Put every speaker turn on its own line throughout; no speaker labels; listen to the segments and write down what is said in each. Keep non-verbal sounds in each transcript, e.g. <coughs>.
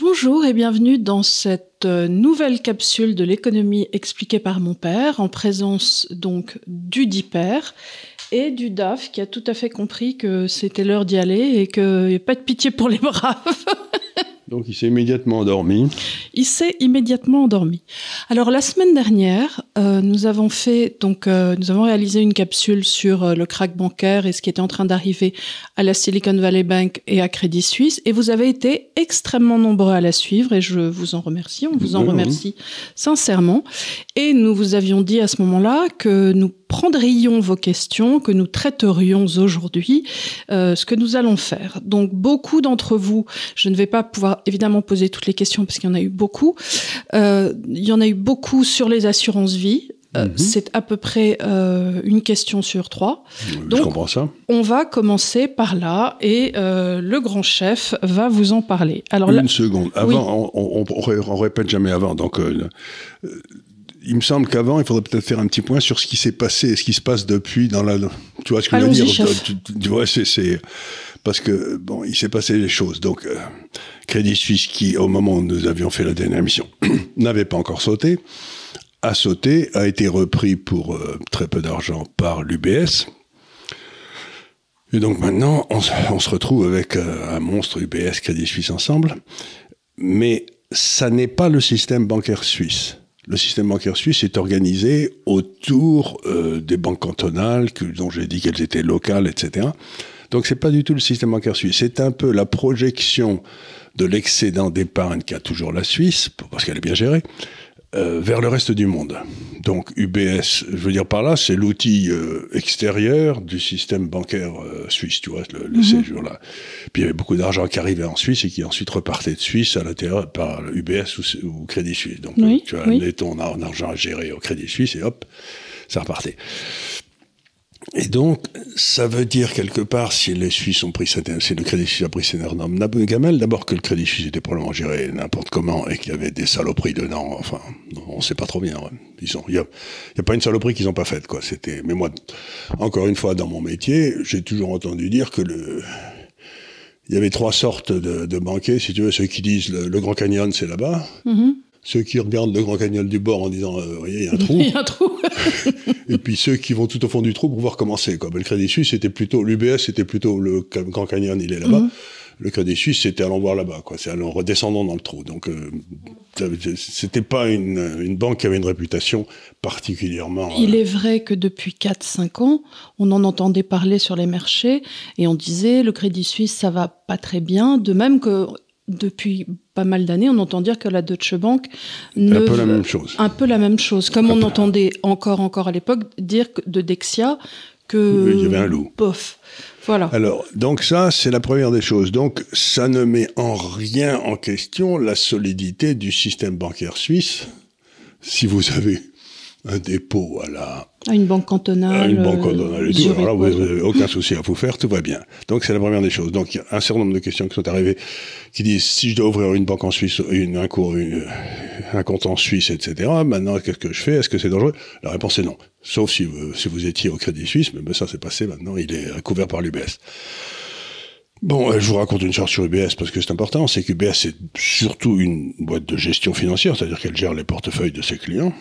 Bonjour et bienvenue dans cette euh, nouvelle capsule de l'économie expliquée par mon père, en présence donc du DIPER et du DAF qui a tout à fait compris que c'était l'heure d'y aller et qu'il n'y a pas de pitié pour les braves. <laughs>
Donc il s'est immédiatement endormi.
Il s'est immédiatement endormi. Alors la semaine dernière, euh, nous avons fait donc euh, nous avons réalisé une capsule sur euh, le crack bancaire et ce qui était en train d'arriver à la Silicon Valley Bank et à Crédit Suisse et vous avez été extrêmement nombreux à la suivre et je vous en remercie, on vous en
Oui, oui.
remercie sincèrement et nous vous avions dit à ce moment-là que nous prendrions vos questions, que nous traiterions aujourd'hui, euh, ce que nous allons faire. Donc beaucoup d'entre vous, je ne vais pas pouvoir évidemment poser toutes les questions parce qu'il y en a eu beaucoup. Euh, il y en a eu beaucoup sur les assurances vie. Euh,
Mhm.
C'est à peu près euh, une question sur trois.
Je
Donc-
comprends ça.
On va commencer par là et euh, le grand chef va vous en parler. Alors là,
Une seconde. Avant, on, on répète jamais avant. Donc, il me semble qu'avant, il faudrait peut-être faire un petit point sur ce qui s'est passé et ce qui se passe depuis dans la. Tu vois ce que je veux dire
chef.
Tu, tu- tu vois, c'est, parce que bon, il s'est passé des choses. Donc, euh, Crédit Suisse, qui au moment où nous avions fait la dernière émission, <clears throat> n'avait pas encore sauté, a sauté, a été repris pour euh, très peu d'argent par l'UBS. Et donc maintenant, on, se- on se retrouve avec euh, un monstre UBS Crédit Suisse ensemble. Mais ça n'est pas le système bancaire suisse. Le système bancaire suisse est organisé autour euh, des banques cantonales, dont j'ai dit qu'elles étaient locales, etc. Donc c'est pas du tout le système bancaire suisse. C'est un peu la projection de l'excédent d'épargne qu'a toujours la Suisse, parce qu'elle est bien gérée, euh, vers le reste du monde. Donc UBS, je veux dire par là, c'est l'outil euh, extérieur du système bancaire euh, suisse, tu vois, le, le séjour là. Puis il y avait beaucoup d'argent qui arrivait en Suisse et qui ensuite repartait de Suisse à l'intérieur par UBS ou, ou Crédit Suisse. Donc
Oui,
tu as
oui.
ton ar- argent à gérer au Crédit Suisse et hop, ça repartait. Et donc, ça veut dire quelque part, si les Suisses ont pris cette, si le Crédit Suisse a pris cette énorme gamelle, d'abord que le Crédit Suisse était probablement géré n'importe comment et qu'il y avait des saloperies dedans. Enfin, on sait pas trop bien. ouais. Ils ont, il y a, pas une saloperie qu'ils ont pas faite, quoi. C'était, mais moi, encore une fois, dans mon métier, j'ai toujours entendu dire que le, il y avait trois sortes de, de banquiers, si tu veux, ceux qui disent le, Grand Canyon, c'est là-bas.
Mhm.
Ceux qui regardent le Grand Canyon du bord en disant, euh, vous voyez, il y a un trou. <laughs>
il y a un trou. <laughs>
Et puis ceux qui vont tout au fond du trou pour voir comment c'est. quoi. Ben, le Crédit Suisse, c'était plutôt l'UBS, c'était plutôt le Grand Canyon, il est là-bas.
Mhm.
Le Crédit Suisse, c'était allons voir là-bas, quoi. C'est allons redescendons dans le trou. Donc, euh, c'était pas une, une banque qui avait une réputation particulièrement.
Il
euh,
est vrai que depuis 4-5 ans, on en entendait parler sur les marchés et on disait le Crédit Suisse, ça va pas très bien. De même que depuis pas mal d'années, on entend dire que la Deutsche Bank ne
un peu la même chose.
un peu la même chose. Comme
Un
on
peu.
entendait encore, encore à l'époque dire que- de Dexia que.
Il y avait un loup.
Bof. Voilà.
Alors, donc ça, c'est la première des choses. Donc, ça ne met en rien en question la solidité du système bancaire suisse. Si vous avez un dépôt à la,
À une banque cantonale.
à une banque
euh,
cantonale et tout,
Zurich,
alors là, vous n'avez aucun souci à vous faire, tout va bien. Donc, c'est la première des choses. Donc, il y a un certain nombre de questions qui sont arrivées qui disent si je dois ouvrir une banque en Suisse, une, un, cours, une- un compte en Suisse, etc., maintenant, qu'est-ce que je fais? Est-ce que c'est dangereux? La réponse est non. Sauf si vous, si vous étiez au Crédit Suisse, mais ben, ça, c'est passé maintenant, il est couvert par l'UBS. Bon, euh, je vous raconte une chose sur UBS parce que c'est important, c'est qu'UBS c'est surtout une boîte de gestion financière, c'est-à-dire qu'elle gère les portefeuilles de ses clients.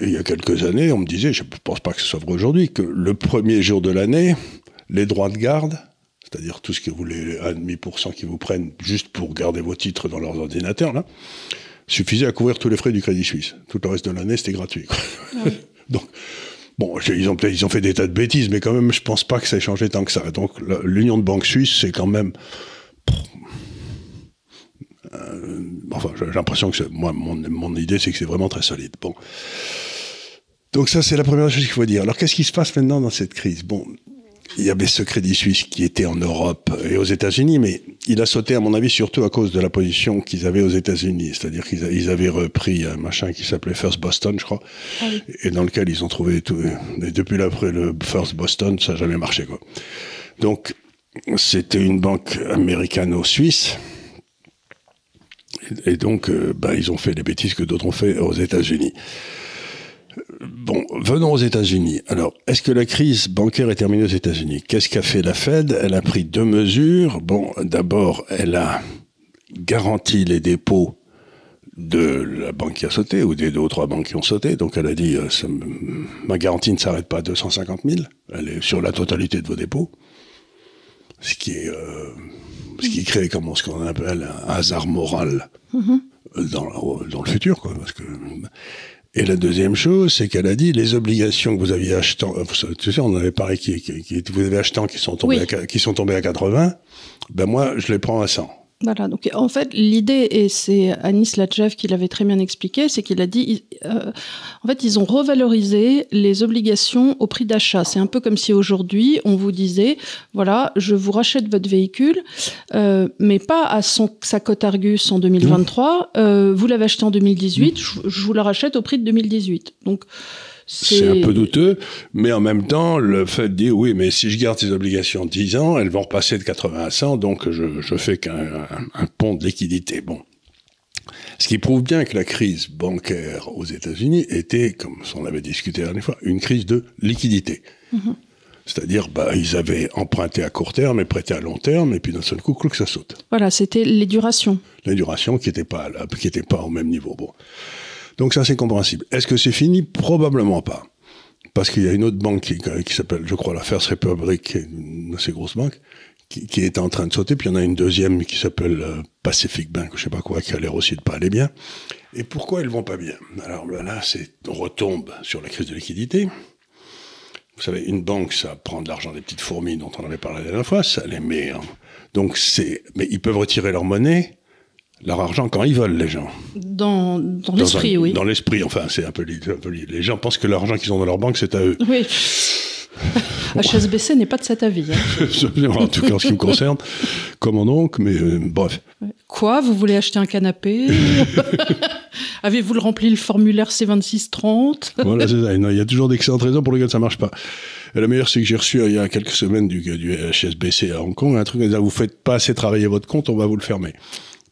Et il y a quelques années, on me disait, je ne pense pas que ce soit vrai aujourd'hui, que le premier jour de l'année, les droits de garde, c'est-à-dire tout ce que vous les 1,5% qui vous prennent juste pour garder vos titres dans leurs ordinateurs, là, suffisait à couvrir tous les frais du Crédit Suisse. Tout le reste de l'année, c'était gratuit. quoi. <laughs> Donc, bon, ils ont, peut-être- ils ont fait des tas de bêtises, mais quand même, je pense pas que ça ait changé tant que ça. Donc, l'Union de banques suisses, c'est quand même. Euh, enfin, j'ai l'impression que moi, mon, mon idée, c'est que c'est vraiment très solide. Bon. Donc ça, c'est la première chose qu'il faut dire. Alors, qu'est-ce qui se passe maintenant dans cette crise? Bon, il y avait ce Crédit Suisse qui était en Europe et aux États-Unis, mais il a sauté, à mon avis, surtout à cause de la position qu'ils avaient aux États-Unis. C'est-à-dire qu'ils avaient repris un machin qui s'appelait First Boston, je crois,
Ah oui.
et dans lequel ils ont trouvé tout. Et depuis l'après le First Boston, ça n'a jamais marché, quoi. Donc, c'était une banque américano-suisse. Et, donc, euh, bah, ils ont fait les bêtises que d'autres ont fait aux États-Unis. Bon, venons aux États-Unis. Alors, est-ce que la crise bancaire est terminée aux États-Unis? Qu'est-ce qu'a fait la Fed? Elle a pris deux mesures. Bon, d'abord, elle a garantit les dépôts de la banque qui a sauté ou des deux ou trois banques qui ont sauté. Donc elle a dit euh, ma garantie ne s'arrête pas à 250 000, elle est sur la totalité de vos dépôts, ce qui est euh, ce qui crée comment ce qu'on appelle un hasard moral mm-hmm. dans, dans, le futur, quoi. Parce que et la deuxième chose, c'est qu'elle a dit les obligations que vous aviez achetées, tu sais, on avait parlé qui, qui, vous avez acheté qui sont tombées à, qui sont tombés à 80, ben moi je les prends à 100.
Voilà, donc en fait, l'idée, et c'est Anis Latchev qui l'avait très bien expliqué, c'est qu'il a dit, euh, en fait, ils ont revalorisé les obligations au prix d'achat. C'est un peu comme si aujourd'hui, on vous disait, voilà, je vous rachète votre véhicule, euh, mais pas à son, sa cote Argus en 2023, euh, vous l'avez acheté en 2018, je, je, vous la rachète au prix de 2018. Donc,
c'est un peu douteux, mais en même temps, le fait de dire oui, mais si je garde ces obligations 10 ans, elles vont repasser de 80 à 100, donc je, je fais qu'un un, pont de liquidité. Bon. Ce qui prouve bien que la crise bancaire aux États-Unis était, comme on avait discuté la dernière fois, une crise de liquidité. Mm-hmm. C'est-à-dire, bah, ils avaient emprunté à court terme et prêté à long terme, et puis d'un seul coup, que ça saute.
Voilà, c'était les durations.
Les durations qui n'étaient pas, qui étaient pas au même niveau. Bon. Donc ça, c'est compréhensible. Est-ce que c'est fini? Probablement pas. Parce qu'il y a une autre banque qui, s'appelle, je crois, la First Republic, une de ces grosses banques, qui, qui, est en train de sauter. Puis il y en a une deuxième qui s'appelle euh, Pacific Bank, je sais pas quoi, qui a l'air aussi de pas aller bien. Et pourquoi elles vont pas bien? Alors là, c'est on retombe sur la crise de liquidité. Vous savez, une banque, ça prend de l'argent des petites fourmis dont on avait parlé la dernière fois, ça les met. Donc c'est, mais ils peuvent retirer leur monnaie leur argent quand ils veulent, les gens.
Dans, dans l'esprit, oui.
Dans l'esprit, enfin, c'est un peu, Les gens pensent que l'argent qu'ils ont dans leur banque, c'est à eux.
Oui. HSBC n'est pas de cet avis.
Hein. <laughs> en tout cas, en ce qui me concerne, comme mon oncle, mais euh, bref.
Quoi Vous voulez acheter un canapé <laughs> Avez-vous le rempli le formulaire C2630
Voilà, c'est ça. Il y a toujours d'excellentes raisons pour lesquelles ça marche pas. Et la meilleure, c'est que j'ai reçu il y a quelques semaines du, du HSBC à Hong Kong un truc, vous faites pas assez travailler votre compte, on va vous le fermer.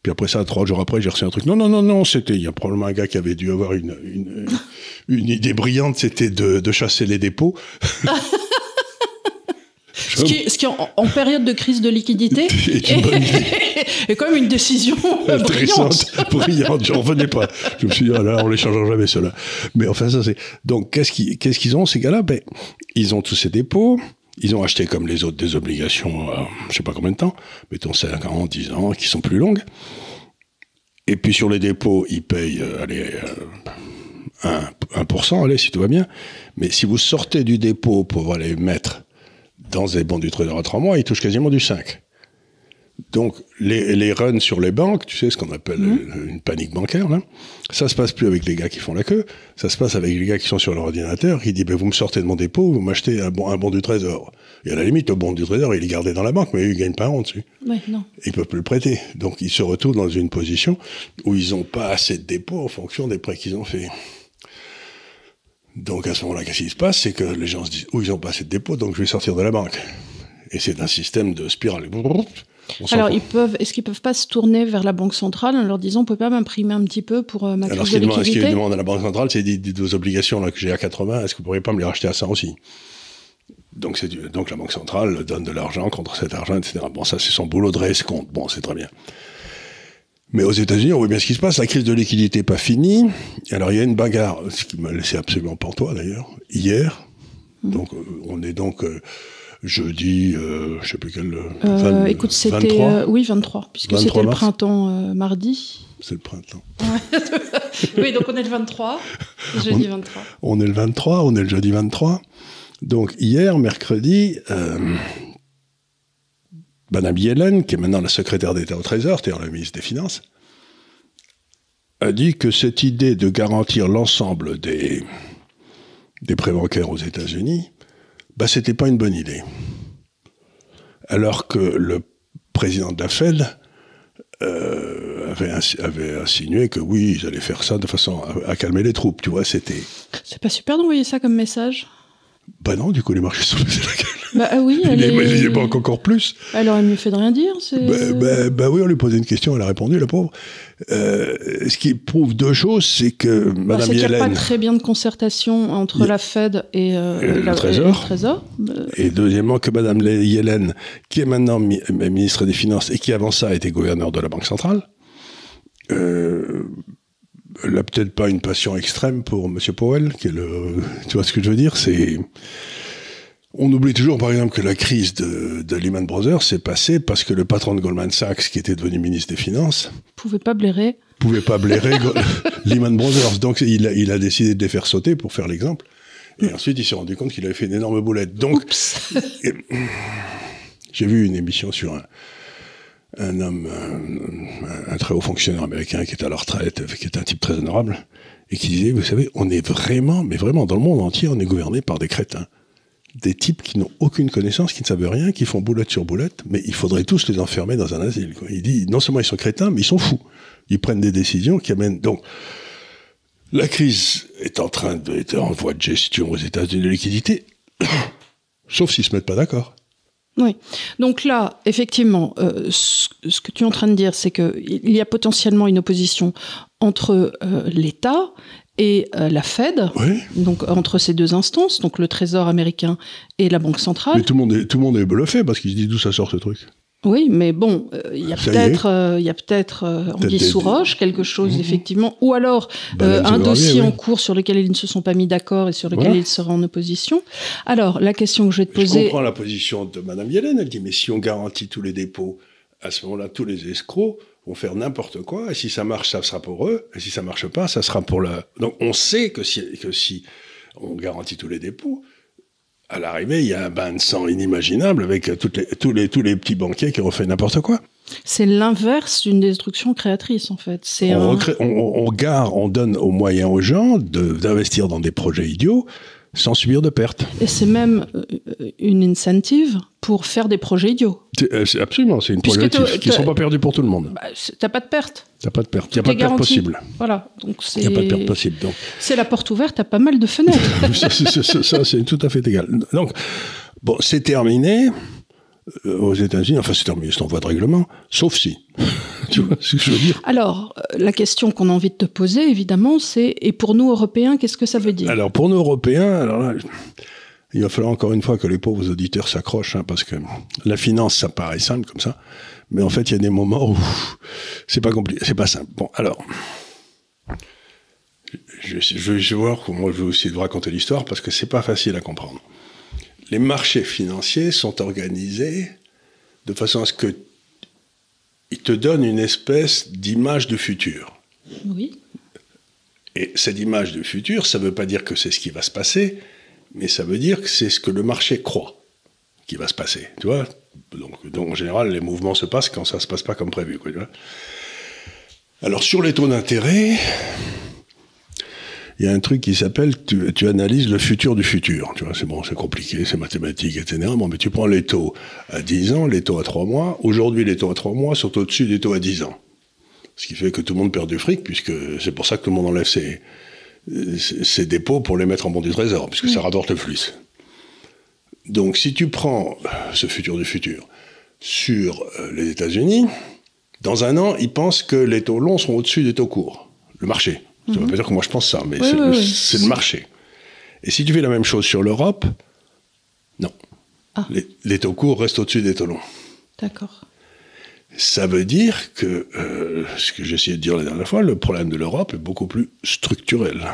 Puis après ça, trois jours après, j'ai reçu un truc. Non, non, non, non, c'était, il y a probablement un gars qui avait dû avoir une, une, <laughs> une idée brillante, c'était de, de chasser les dépôts. <laughs>
ce, qui, ce qui en, en, période de crise de liquidité <laughs> est, une bonne idée. est quand même une décision brillante.
brillante, j'en revenais pas. Je me suis dit, ah là, on les changera jamais, cela. Mais enfin, ça c'est. Donc, qu'est-ce qu'ils qu'est-ce qu'ils ont, ces gars-là? Ben, ils ont tous ces dépôts. Ils ont acheté comme les autres des obligations, euh, je sais pas combien de temps, mettons 5 ans, 10 ans, qui sont plus longues. Et puis sur les dépôts, ils payent, euh, allez, euh, 1%, 1%, allez, si tout va bien. Mais si vous sortez du dépôt pour aller mettre dans des bons du trader à 3 mois, ils touchent quasiment du 5. Donc, les, les, runs sur les banques, tu sais, ce qu'on appelle mmh. une panique bancaire, là, ça se passe plus avec les gars qui font la queue, ça se passe avec les gars qui sont sur leur ordinateur, qui disent, ben, vous me sortez de mon dépôt, vous m'achetez un bon, un bon du trésor. Et à la limite, le bon du trésor, il est gardé dans la banque, mais ils gagnent pas un rond dessus.
Ouais, non.
Ils peuvent plus le prêter. Donc, ils se retrouvent dans une position où ils n'ont pas assez de dépôts en fonction des prêts qu'ils ont faits. Donc, à ce moment-là, qu'est-ce qui se passe? C'est que les gens se disent, oh, ils ont pas assez de dépôts, donc je vais sortir de la banque. Et c'est un système de spirale.
Alors, ils peuvent, est-ce qu'ils peuvent pas se tourner vers la banque centrale en leur disant, on peut pas m'imprimer un petit peu pour euh, ma Alors,
ce
qu'ils
demandent à la banque centrale, c'est des, des, obligations là que j'ai à 80, est-ce que vous pourriez pas me les racheter à 100 aussi? Donc, c'est donc la banque centrale donne de l'argent contre cet argent, etc. Bon, ça c'est son boulot de compte. Bon, c'est très bien. Mais aux États-Unis, on voit bien ce qui se passe. La crise de liquidité n'est pas finie. Alors il y a une bagarre, ce qui m'a laissé absolument toi d'ailleurs, hier. Mmh. Donc euh, on est donc euh, jeudi, euh, je sais plus quel.
Euh, écoute, c'était euh, oui 23, puisque c'était le printemps euh, mardi.
C'est le printemps. <laughs>
oui, donc on est le 23, le <laughs> jeudi 23.
On est le 23, on est le jeudi 23. Donc hier, mercredi, Madame Yellen, qui est maintenant la secrétaire d'État au Trésor, c'est-à-dire la ministre des Finances, a dit que cette idée de garantir l'ensemble des, des prêts bancaires aux États-Unis bah, c'était pas une bonne idée. Alors que le président de la Fed euh, avait, avait, insinué que oui, ils allaient faire ça de façon à, calmer les troupes, tu vois, c'était...
C'est pas super d'envoyer ça comme message?
Bah non, du coup, les marchés sont baissés la gueule.
Bah ah oui, <laughs> elle
Il
est-
pas encore plus.
Elle aurait mieux fait de rien dire. c'est-
Bah, bah- bah oui, on lui posait une question, elle a répondu, la pauvre. Euh, ce qui prouve deux choses, c'est que Madame
c'est qu'il n'y a pas
Yellen,
très bien de concertation entre
a-
la Fed et, euh,
Et le
la-
Trésor.
et le Trésor. Euh,
et deuxièmement que Madame Yellen, qui est maintenant mi- ministre des Finances et qui avant ça était gouverneur de la Banque centrale, euh, elle n'a peut-être pas une passion extrême pour Monsieur Powell, qui est le, tu vois ce que je veux dire, c'est, on oublie toujours, par exemple, que la crise de, de Lehman Brothers s'est passée parce que le patron de Goldman Sachs, qui était devenu ministre des Finances,
pouvait pas blairer.
pouvait pas blairer <laughs> Lehman Brothers. Donc il a, il a décidé de les faire sauter pour faire l'exemple. Et ensuite, il s'est rendu compte qu'il avait fait une énorme boulette. Donc, j'ai vu une émission sur un, un homme, un, un très haut fonctionnaire américain qui est à la retraite, qui est un type très honorable, et qui disait, vous savez, on est vraiment, mais vraiment dans le monde entier, on est gouverné par des crétins. Des types qui n'ont aucune connaissance, qui ne savent rien, qui font boulette sur boulette, mais il faudrait tous les enfermer dans un asile. Il dit, non seulement ils sont crétins, mais ils sont fous. Ils prennent des décisions qui amènent... Donc, la crise est en train de, est en voie de gestion aux États-Unis de liquidité, <coughs> sauf s'ils se mettent pas d'accord.
Oui. Donc là, effectivement, euh, ce, ce que tu es en train de dire, c'est qu'il y a potentiellement une opposition entre euh, l'État et euh, la Fed,
Oui.
donc entre ces deux instances, donc le Trésor américain et la Banque centrale.
Mais tout le monde est, tout le monde est bluffé parce qu'il se dit d'où ça sort ce truc.
Oui, mais bon, euh, il y a
Ça y
peut-être, euh, il y a peut-être euh,
Peut-être
anguille
des-
sous roche, quelque chose
Mhm.
effectivement, ou alors euh,
sous
un dossier
oui.
en cours sur lequel ils ne se sont pas mis d'accord et sur lequel
Voilà.
ils seraient en opposition. Alors, la question que je vais te
Je
poser,
comprends la position de Madame Yellen. Elle dit mais si on garantit tous les dépôts, à ce moment-là, tous les escrocs vont faire n'importe quoi. Et si ça marche, ça sera pour eux. Et si ça marche pas, ça sera pour la. Donc on sait que si, que si on garantit tous les dépôts, à l'arrivée, il y a un bain de sang inimaginable avec toutes les, tous, les, tous les petits banquiers qui ont fait n'importe quoi.
c'est l'inverse d'une destruction créatrice en fait. C'est
On,
un-
recrée- on, on, on gare, on donne aux moyens aux gens de- d'investir dans des projets idiots sans subir de pertes.
et c'est même euh, une incentive pour faire des projets idiots.
Euh, Absolument, c'est une
Puisque
problématique
t'as-
qui ne sont
t'as-
pas perdues pour tout le monde.
Bah, T'as pas de perte.
A pas de perte. Il n'y a pas de perte possible.
Voilà,
Il n'y a pas de perte possible.
C'est la porte ouverte à pas mal de fenêtres. <laughs>
ça, c'est- c'est- ça, c'est tout à fait égal. Donc, bon, c'est terminé euh, aux États-Unis. Enfin, c'est terminé, c'est en voie de règlement, sauf si. <laughs> tu vois ce que je veux dire?
Alors, euh, la question qu'on a envie de te poser, évidemment, c'est et pour nous Européens, qu'est-ce que ça veut dire?
Alors, pour nous Européens, alors là, il va falloir encore une fois que les pauvres auditeurs s'accrochent, hein, parce que la finance, ça paraît simple comme ça. Mais en fait, il y a des moments où <laughs> c'est pas compliqué, c'est pas simple. Bon, alors. Je, je, je vais voir comment je vais essayer de vous raconter l'histoire parce que c'est pas facile à comprendre. Les marchés financiers sont organisés de façon à ce que ils te donnent une espèce d'image du futur.
Oui.
Et cette image du futur, ça ne veut pas dire que c'est ce qui va se passer, mais ça veut dire que c'est ce que le marché croit qui va se passer. Tu vois donc, donc, en général, les mouvements se passent quand ça ne se passe pas comme prévu. Quoi, tu vois Alors, sur les taux d'intérêt, il y a un truc qui s'appelle tu, tu analyses le futur du futur. Tu vois, c'est bon, c'est compliqué, c'est mathématique, etc. Bon, mais tu prends les taux à 10 ans, les taux à 3 mois. Aujourd'hui, les taux à 3 mois sont au-dessus des taux à 10 ans. Ce qui fait que tout le monde perd du fric, puisque c'est pour ça que tout le monde enlève ses, dépôts pour les mettre en bon du trésor, puisque ça rapporte le plus. Donc, si tu prends ce futur du futur sur euh, les États-Unis, dans un an, ils pensent que les taux longs sont au-dessus des taux courts. Le marché. Ça ne veut pas dire que moi je pense ça, mais
Oui,
c'est
oui,
le,
oui.
c'est le marché. Et si tu fais la même chose sur l'Europe, non.
Ah.
Les, les taux courts restent au-dessus des taux longs.
D'accord.
Ça veut dire que, euh, ce que j'essayais de dire la dernière fois, le problème de l'Europe est beaucoup plus structurel.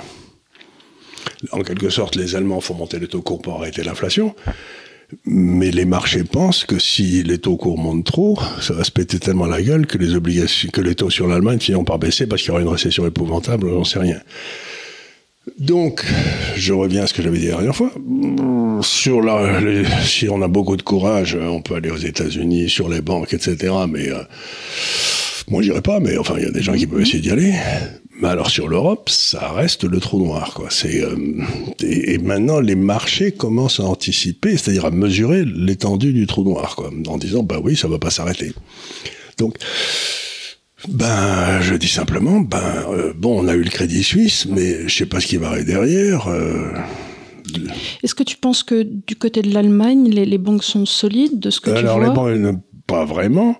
En quelque sorte, les Allemands font monter les taux courts pour arrêter l'inflation, mais les marchés pensent que si les taux courts montent trop, ça va se péter tellement la gueule que les obligations, que les taux sur l'Allemagne finiront par baisser parce qu'il y aura une récession épouvantable, j'en sais rien. Donc, je reviens à ce que j'avais dit la dernière fois. Sur la, si on a beaucoup de courage, on peut aller aux États-Unis, sur les banques, etc. Mais euh, moi, j'irai pas. Mais enfin, il y a des gens qui peuvent essayer d'y aller. Mais alors sur l'Europe, ça reste le trou noir, quoi. C'est euh, et, et maintenant les marchés commencent à anticiper, c'est-à-dire à mesurer l'étendue du trou noir, quoi, en disant bah oui, ça va pas s'arrêter. Donc ben, je dis simplement, ben, euh, bon, on a eu le Crédit Suisse, mais je sais pas ce qui va arriver derrière. euh,
Est-ce que tu penses que du côté de l'Allemagne, les, les, banques sont solides de ce que
Alors,
tu
vois? les banques, pas vraiment.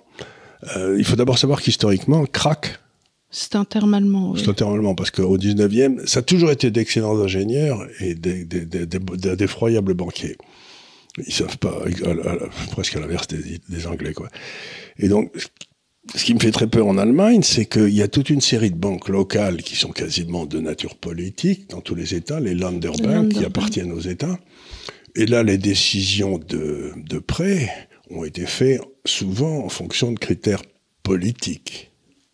Euh, il faut d'abord savoir qu'historiquement, crack.
C'est un terme allemand.
Oui. C'est un terme allemand parce qu'au 19e, ça a toujours été d'excellents ingénieurs et d'effroyables banquiers. Ils savent pas, à, à, presque à l'inverse des, Anglais, quoi. Et donc, ce qui me fait très peur en Allemagne, c'est qu'il y a toute une série de banques locales qui sont quasiment de nature politique dans tous les États, les Länderbank qui appartiennent aux États. Et là, les décisions de, de prêt ont été faites souvent en fonction de critères politiques.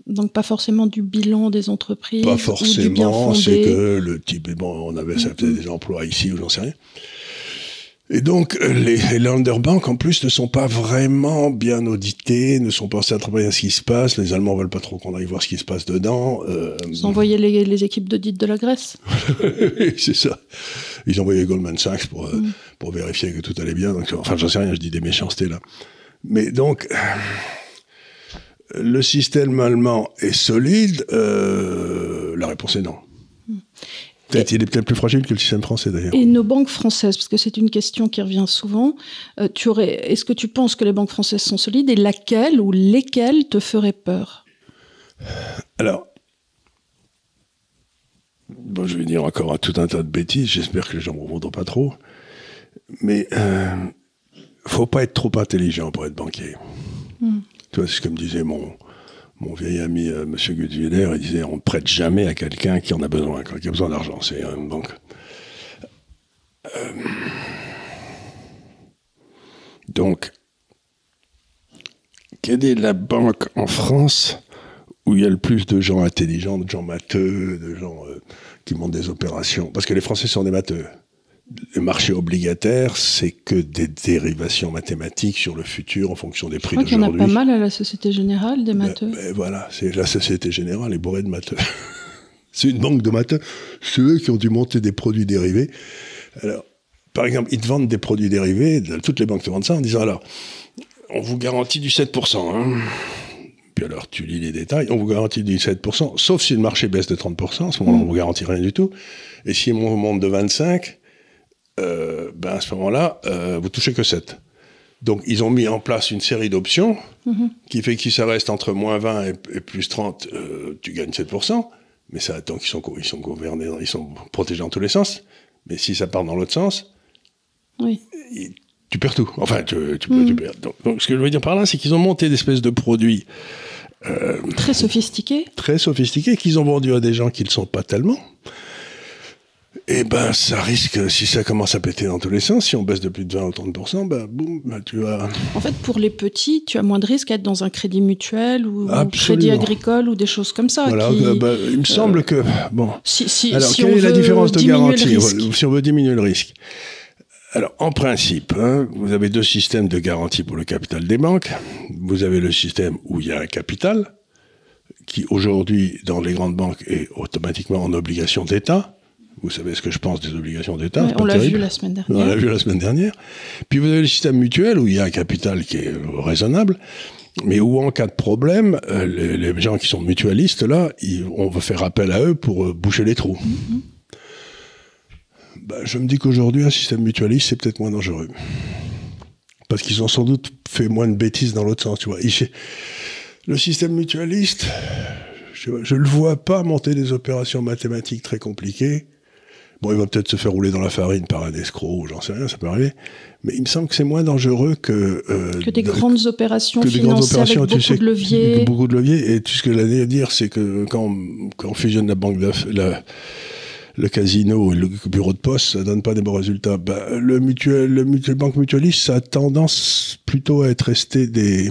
Donc pas forcément du bilan des entreprises.
Pas forcément, c'est que le type, bon, on avait ça faisait des emplois ici ou j'en sais rien. Et donc, les, les Länderbank, en plus, ne sont pas vraiment bien audités, ne sont pas très bien ce qui se passe. Les Allemands veulent pas trop qu'on aille voir ce qui se passe dedans.
Euh... Vous envoyez les, les équipes d'audit de la Grèce <laughs>
C'est ça. Ils envoyaient Goldman Sachs pour, mm. pour vérifier que tout allait bien. Donc, enfin, j'en sais rien, je dis des méchancetés là. Mais donc, le système allemand est solide. Euh, la réponse est non. Peut-être, il est peut-être plus fragile que le système français d'ailleurs.
Et nos banques françaises, parce que c'est une question qui revient souvent, euh, tu aurais, est-ce que tu penses que les banques françaises sont solides et laquelle ou lesquelles te feraient peur?
Alors, bon, je vais dire encore un, tout un tas de bêtises, j'espère que les gens ne voudront pas trop, mais euh, faut pas être trop intelligent pour être banquier. Hmm. Tu vois, c'est ce que me disait mon, mon vieil ami euh, Monsieur Gutwiller, il disait on ne prête jamais à quelqu'un qui en a besoin, qui a besoin d'argent. C'est une banque. Euh, donc, quelle est la banque en France où il y a le plus de gens intelligents, de gens matheux, de gens euh, qui montent des opérations? Parce que les Français sont des matheux le marché obligataire, c'est que des dérivations mathématiques sur le futur en fonction des prix d'aujourd'hui.
Je crois qu'il y en a pas mal à la Société Générale, des matheux.
Ben, ben voilà, c'est la Société Générale est bourrée de matheux. <laughs> c'est une banque de matheux. C'est eux qui ont dû monter des produits dérivés. Alors, par exemple, ils te vendent des produits dérivés, toutes les banques te vendent ça en disant alors, on vous garantit du 7%. Hein. Puis alors, tu lis les détails, on vous garantit du 7%, sauf si le marché baisse de 30%, à ce moment-là, on vous garantit rien du tout. Et si on monte de 25%, euh, ben à ce moment-là, euh, vous touchez que 7. Donc, ils ont mis en place une série d'options mm-hmm. qui fait que si ça reste entre moins 20 et, plus 30, euh, tu gagnes 7%. Mais ça attend qu'ils sont, ils sont gouvernés, ils sont protégés dans tous les sens. Mais si ça part dans l'autre sens,
oui.
tu perds tout. Enfin, tu, tu, mm. tu perds. Donc, donc, ce que je veux dire par là, c'est qu'ils ont monté des espèces de produits.
Euh, très sophistiqués.
Très sophistiqués, qu'ils ont vendus à des gens qui ne le sont pas tellement. Eh ben, ça risque, si ça commence à péter dans tous les sens, si on baisse de plus de 20 ou 30%, ben, boum, ben, tu vas...
En fait, pour les petits, tu as moins de risques à être dans un crédit mutuel ou un crédit agricole ou des choses comme ça.
Voilà,
qui,
ben, il me semble que, bon...
Si, si,
Alors,
si
quelle
on
est la différence de garantie
risque?
Si on veut diminuer le risque? Alors, en principe, hein, vous avez deux systèmes de garantie pour le capital des banques. Vous avez le système où il y a un capital, qui aujourd'hui, dans les grandes banques, est automatiquement en obligation d'État. Vous savez ce que je pense des obligations d'État.
Ouais, on l'a vu la semaine
On
dernière.
l'a vu la semaine dernière. Puis vous avez le système mutuel où il y a un capital qui est raisonnable, mais où en cas de problème, euh, les, les gens qui sont mutualistes, là, ils- on va faire appel à eux pour euh, boucher les trous. Ben, je me dis qu'aujourd'hui, un système mutualiste, c'est peut-être moins dangereux. Parce qu'ils ont sans doute fait moins de bêtises dans l'autre sens, tu vois. Ils- le système mutualiste, je ne le vois pas monter des opérations mathématiques très compliquées. Bon, il va peut-être se faire rouler dans la farine par un escroc, ou j'en sais rien, ça peut arriver. Mais il me semble que c'est moins dangereux que... euh,
Que des
de-
grandes opérations
que des grandes
financées avec
opérations,
beaucoup
tu sais,
de leviers.
Beaucoup de leviers. Et tout ce que j'allais dire, c'est que quand, quand on fusionne la banque la, le casino et le bureau de poste, ça donne pas des bons résultats. Bah, le mutuel, le mutuel, banque mutualiste, ça a tendance plutôt à être resté des,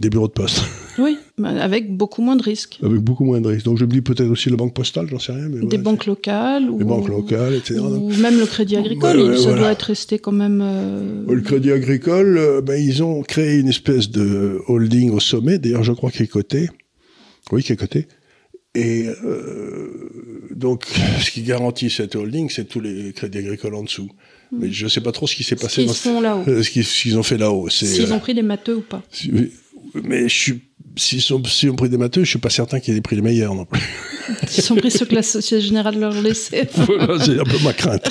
des bureaux de poste,
Oui, avec beaucoup moins de risques.
avec beaucoup moins de risques. Donc dis peut-être aussi la banque postale, j'en sais rien. Mais
Des banques locales.
les
ou,
banques locales, etc.
Ou même le crédit agricole,
Ouais,
il-
ouais,
ça
voilà.
doit être resté quand même. euh,
Le Crédit Agricole, euh, ben, ils ont créé une espèce de holding au sommet, d'ailleurs je crois qu'il est coté. Oui, qui est coté. Et euh, donc, <laughs> ce qui garantit cette holding, c'est tous les crédits agricoles en dessous. Mais je ne sais pas trop ce qui s'est
ce
passé.
qu'ils
dans-
font là-haut.
euh, ce qu'ils ont fait là-haut.
S'ils
euh,
ont pris des matheux ou pas.
Si- mais je suis, sont, s'ils ont pris des matheux, je suis pas certain qu'ils aient pris les meilleurs non plus. <laughs>
Ils ont pris ceux que la Société Générale leur laissait. <laughs>
voilà, c'est un peu ma crainte.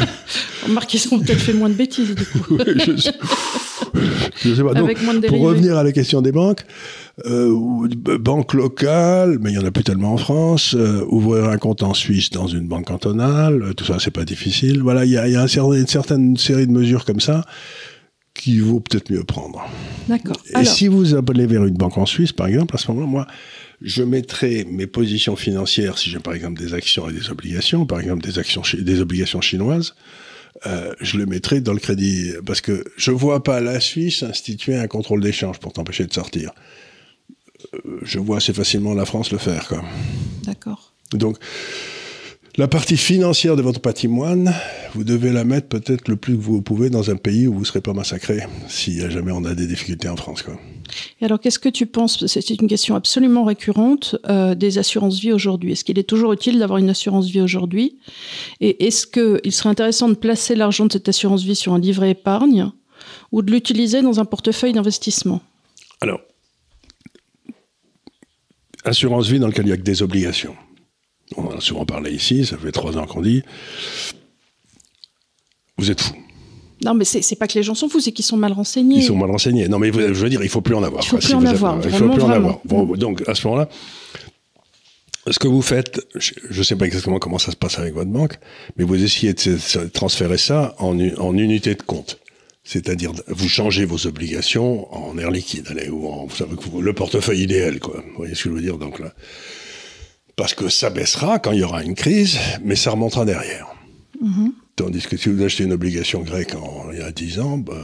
<laughs>
Remarque, ils ont peut-être fait moins de bêtises, du coup.
je, sais, je sais pas. Donc,
Avec moins de
pour revenir à la question des banques, euh, b- banque locale, mais il y en a plus tellement en France. euh, ouvrir un compte en Suisse dans une banque cantonale, euh, tout ça, c'est pas difficile. Voilà, il y a, y a un une certaine série de mesures comme ça qu'il vaut peut-être mieux prendre.
D'accord.
Et
Alors,
si vous allez vers une banque en Suisse, par exemple, à ce moment-là, moi, je mettrai mes positions financières, si j'ai par exemple des actions et des obligations, par exemple des actions, des obligations chinoises, euh, je le mettrai dans le crédit, parce que je vois pas la Suisse instituer un contrôle d'échange pour t'empêcher de sortir. Euh, Je vois assez facilement la France le faire, quoi.
d'accord.
Donc, la partie financière de votre patrimoine, vous devez la mettre peut-être le plus que vous pouvez dans un pays où vous ne serez pas massacré, si jamais on a des difficultés en France, quoi.
Et alors, qu'est-ce que tu penses? C'est une question absolument récurrente euh, des assurances vie aujourd'hui. Est-ce qu'il est toujours utile d'avoir une assurance vie aujourd'hui? Et est-ce qu'il serait intéressant de placer l'argent de cette assurance vie sur un livret épargne ou de l'utiliser dans un portefeuille d'investissement?
Alors, assurance vie dans lequel il n'y a que des obligations. On en a souvent parlé ici, ça fait trois ans qu'on dit. Vous êtes fous.
Non, mais c'est pas que les gens sont fous, c'est qu'ils sont mal renseignés.
Ils sont mal renseignés. Non, mais je veux dire, il faut plus en avoir.
Il faut
quoi,
plus en avoir,
il faut plus en avoir. Bon, donc, à ce moment-là, ce que vous faites, je ne sais pas exactement comment ça se passe avec votre banque, mais vous essayez de transférer ça en, unité de compte. C'est-à-dire, vous changez vos obligations en air liquide, allez, ou en, vous savez, que le portefeuille idéal, quoi. Vous voyez ce que je veux dire, donc là. Parce que ça baissera quand il y aura une crise, mais ça remontera derrière. Tandis que si vous achetez une obligation grecque en, il y a 10 ans, ben,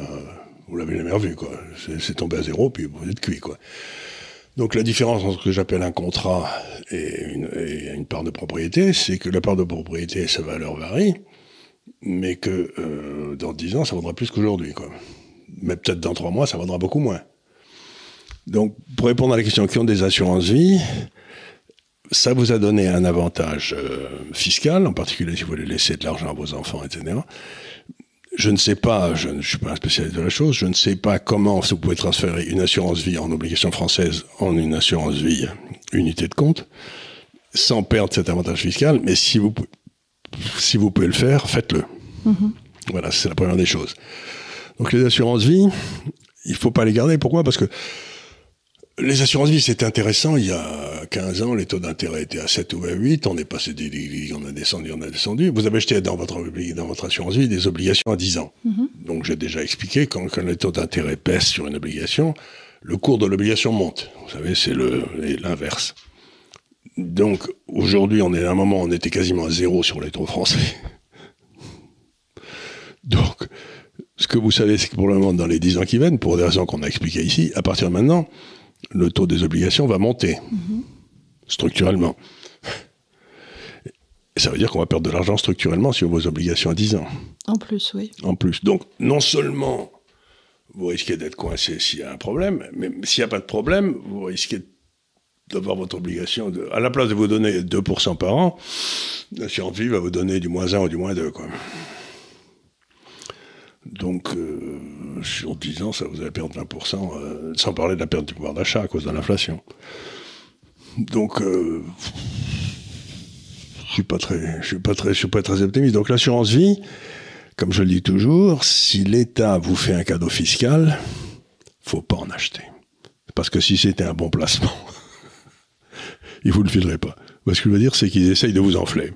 vous l'avez jamais revue, quoi. C'est- C'est tombé à zéro, puis vous êtes cuit, quoi. Donc la différence entre ce que j'appelle un contrat et une, et une part de propriété, c'est que la part de propriété, sa valeur varie, mais que euh, dans 10 ans, ça vaudra plus qu'aujourd'hui, quoi. Mais peut-être dans 3 mois, ça vaudra beaucoup moins. Donc, pour répondre à la question qui ont des assurances vie, ça vous a donné un avantage euh, fiscal, en particulier si vous voulez laisser de l'argent à vos enfants, etc. Je ne sais pas, je ne suis pas un spécialiste de la chose, je ne sais pas comment vous pouvez transférer une assurance vie en obligation française en une assurance vie unité de compte, sans perdre cet avantage fiscal, mais si vous, si vous pouvez le faire, faites-le. Voilà, c'est la première des choses. Donc les assurances vie, il faut pas les garder. Pourquoi? Parce que les assurances vie, c'était intéressant. Il y a 15 ans, les taux d'intérêt étaient à 7 ou à 8. On est passé des ligues, on a descendu, on a descendu. Vous avez acheté dans votre, dans votre assurance vie des obligations à 10 ans. Donc j'ai déjà expliqué, quand, quand les taux d'intérêt baissent sur une obligation, le cours de l'obligation monte. Vous savez, c'est l'inverse. Donc aujourd'hui, on est à un moment, on était quasiment à zéro sur les taux français. <laughs> Donc, ce que vous savez, c'est que pour le moment, dans les 10 ans qui viennent, pour des raisons qu'on a expliquées ici, à partir de maintenant, le taux des obligations va monter structurellement. Et ça veut dire qu'on va perdre de l'argent structurellement sur vos obligations à 10 ans,
En plus, oui.
en plus. Donc, non seulement vous risquez d'être coincé s'il y a un problème, mais s'il n'y a pas de problème, vous risquez d'avoir votre obligation de, à la place de vous donner 2% par an, l'assurance vie va vous donner du moins 1 ou du moins 2, quoi. Donc, euh, sur 10 ans, ça vous allez perdre 20%, euh, sans parler de la perte du pouvoir d'achat à cause de l'inflation. Donc, euh, je suis pas très, suis pas très, optimiste. Donc, l'assurance vie, comme je le dis toujours, si l'État vous fait un cadeau fiscal, faut pas en acheter. Parce que si c'était un bon placement, <laughs> ils vous le fileraient pas. Ce que je veux dire, c'est qu'ils essayent de vous enfler.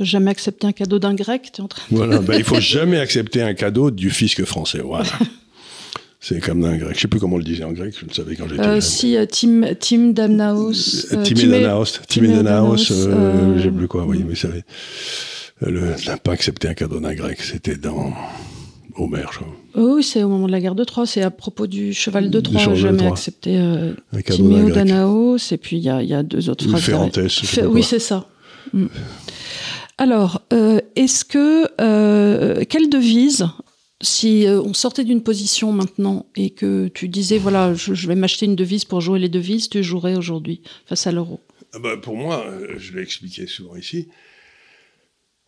Faut jamais accepter un cadeau d'un grec, tu es en train de...
Voilà, ben, il faut jamais accepter un cadeau du fisc français. Voilà. <laughs> C'est comme d'un grec. Je sais plus comment on le disait en grec, je le savais quand j'étais
Euh,
jeune.
si euh, Tim, Tim Damnaos... euh,
Timé
Timé-
Danaos,
Timé
Timé Danaos,
Danaos,
euh,
euh,
je sais plus quoi, oui, mais ça avait- le, n'a pas accepté un cadeau d'un grec, c'était dans Homère, je crois.
Oh oui, c'est au moment de la guerre de Troie, c'est à propos du cheval de Troie, jamais accepté euh,
Un cadeau
Timéo. Danaos, et puis il y a, il y a deux autres phrases.
Ferrantès,
derrière.
je sais
Fe-
pas
oui, c'est ça. Mm. Alors, euh, est-ce que... euh, quelle devise, si euh, on sortait d'une position maintenant et que tu disais, voilà, je, je vais m'acheter une devise pour jouer les devises, tu jouerais aujourd'hui face à l'euro?
Ah bah, pour moi, je l'ai expliqué souvent ici,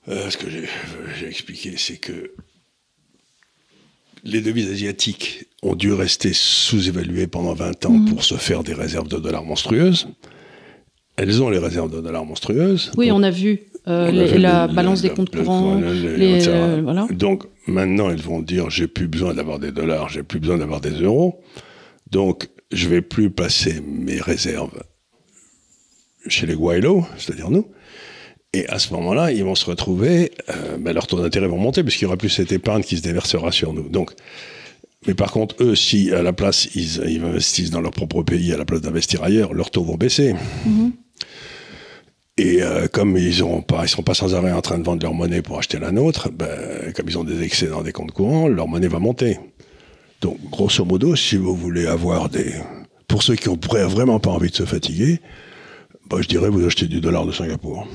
ce que j'ai expliqué, c'est que les devises asiatiques ont dû rester sous-évaluées pendant 20 ans pour se faire des réserves de dollars monstrueuses. Elles ont les réserves de dollars monstrueuses.
Oui,
Donc,
on a vu euh, les- la
le-
balance
le-
des comptes courants,
les-
euh, voilà.
Donc maintenant, elles vont dire j'ai plus besoin d'avoir des dollars, j'ai plus besoin d'avoir des euros. Donc je vais plus placer mes réserves chez les Guaylo, c'est-à-dire nous. Et à ce moment-là, ils vont se retrouver, euh, ben, leurs taux d'intérêt vont monter puisqu'il y aura plus cette épargne qui se déversera sur nous. Donc, mais par contre, eux, si à la place ils, ils investissent dans leur propre pays à la place d'investir ailleurs, leurs taux vont baisser. Et euh, comme ils ne pas, ils seront pas sans arrêt en train de vendre leur monnaie pour acheter la nôtre, ben, comme ils ont des excédents des comptes courants, leur monnaie va monter. Donc, grosso modo, si vous voulez avoir des... Pour ceux qui ont vra- vraiment pas envie de se fatiguer, ben, je dirais vous achetez du dollar de Singapour.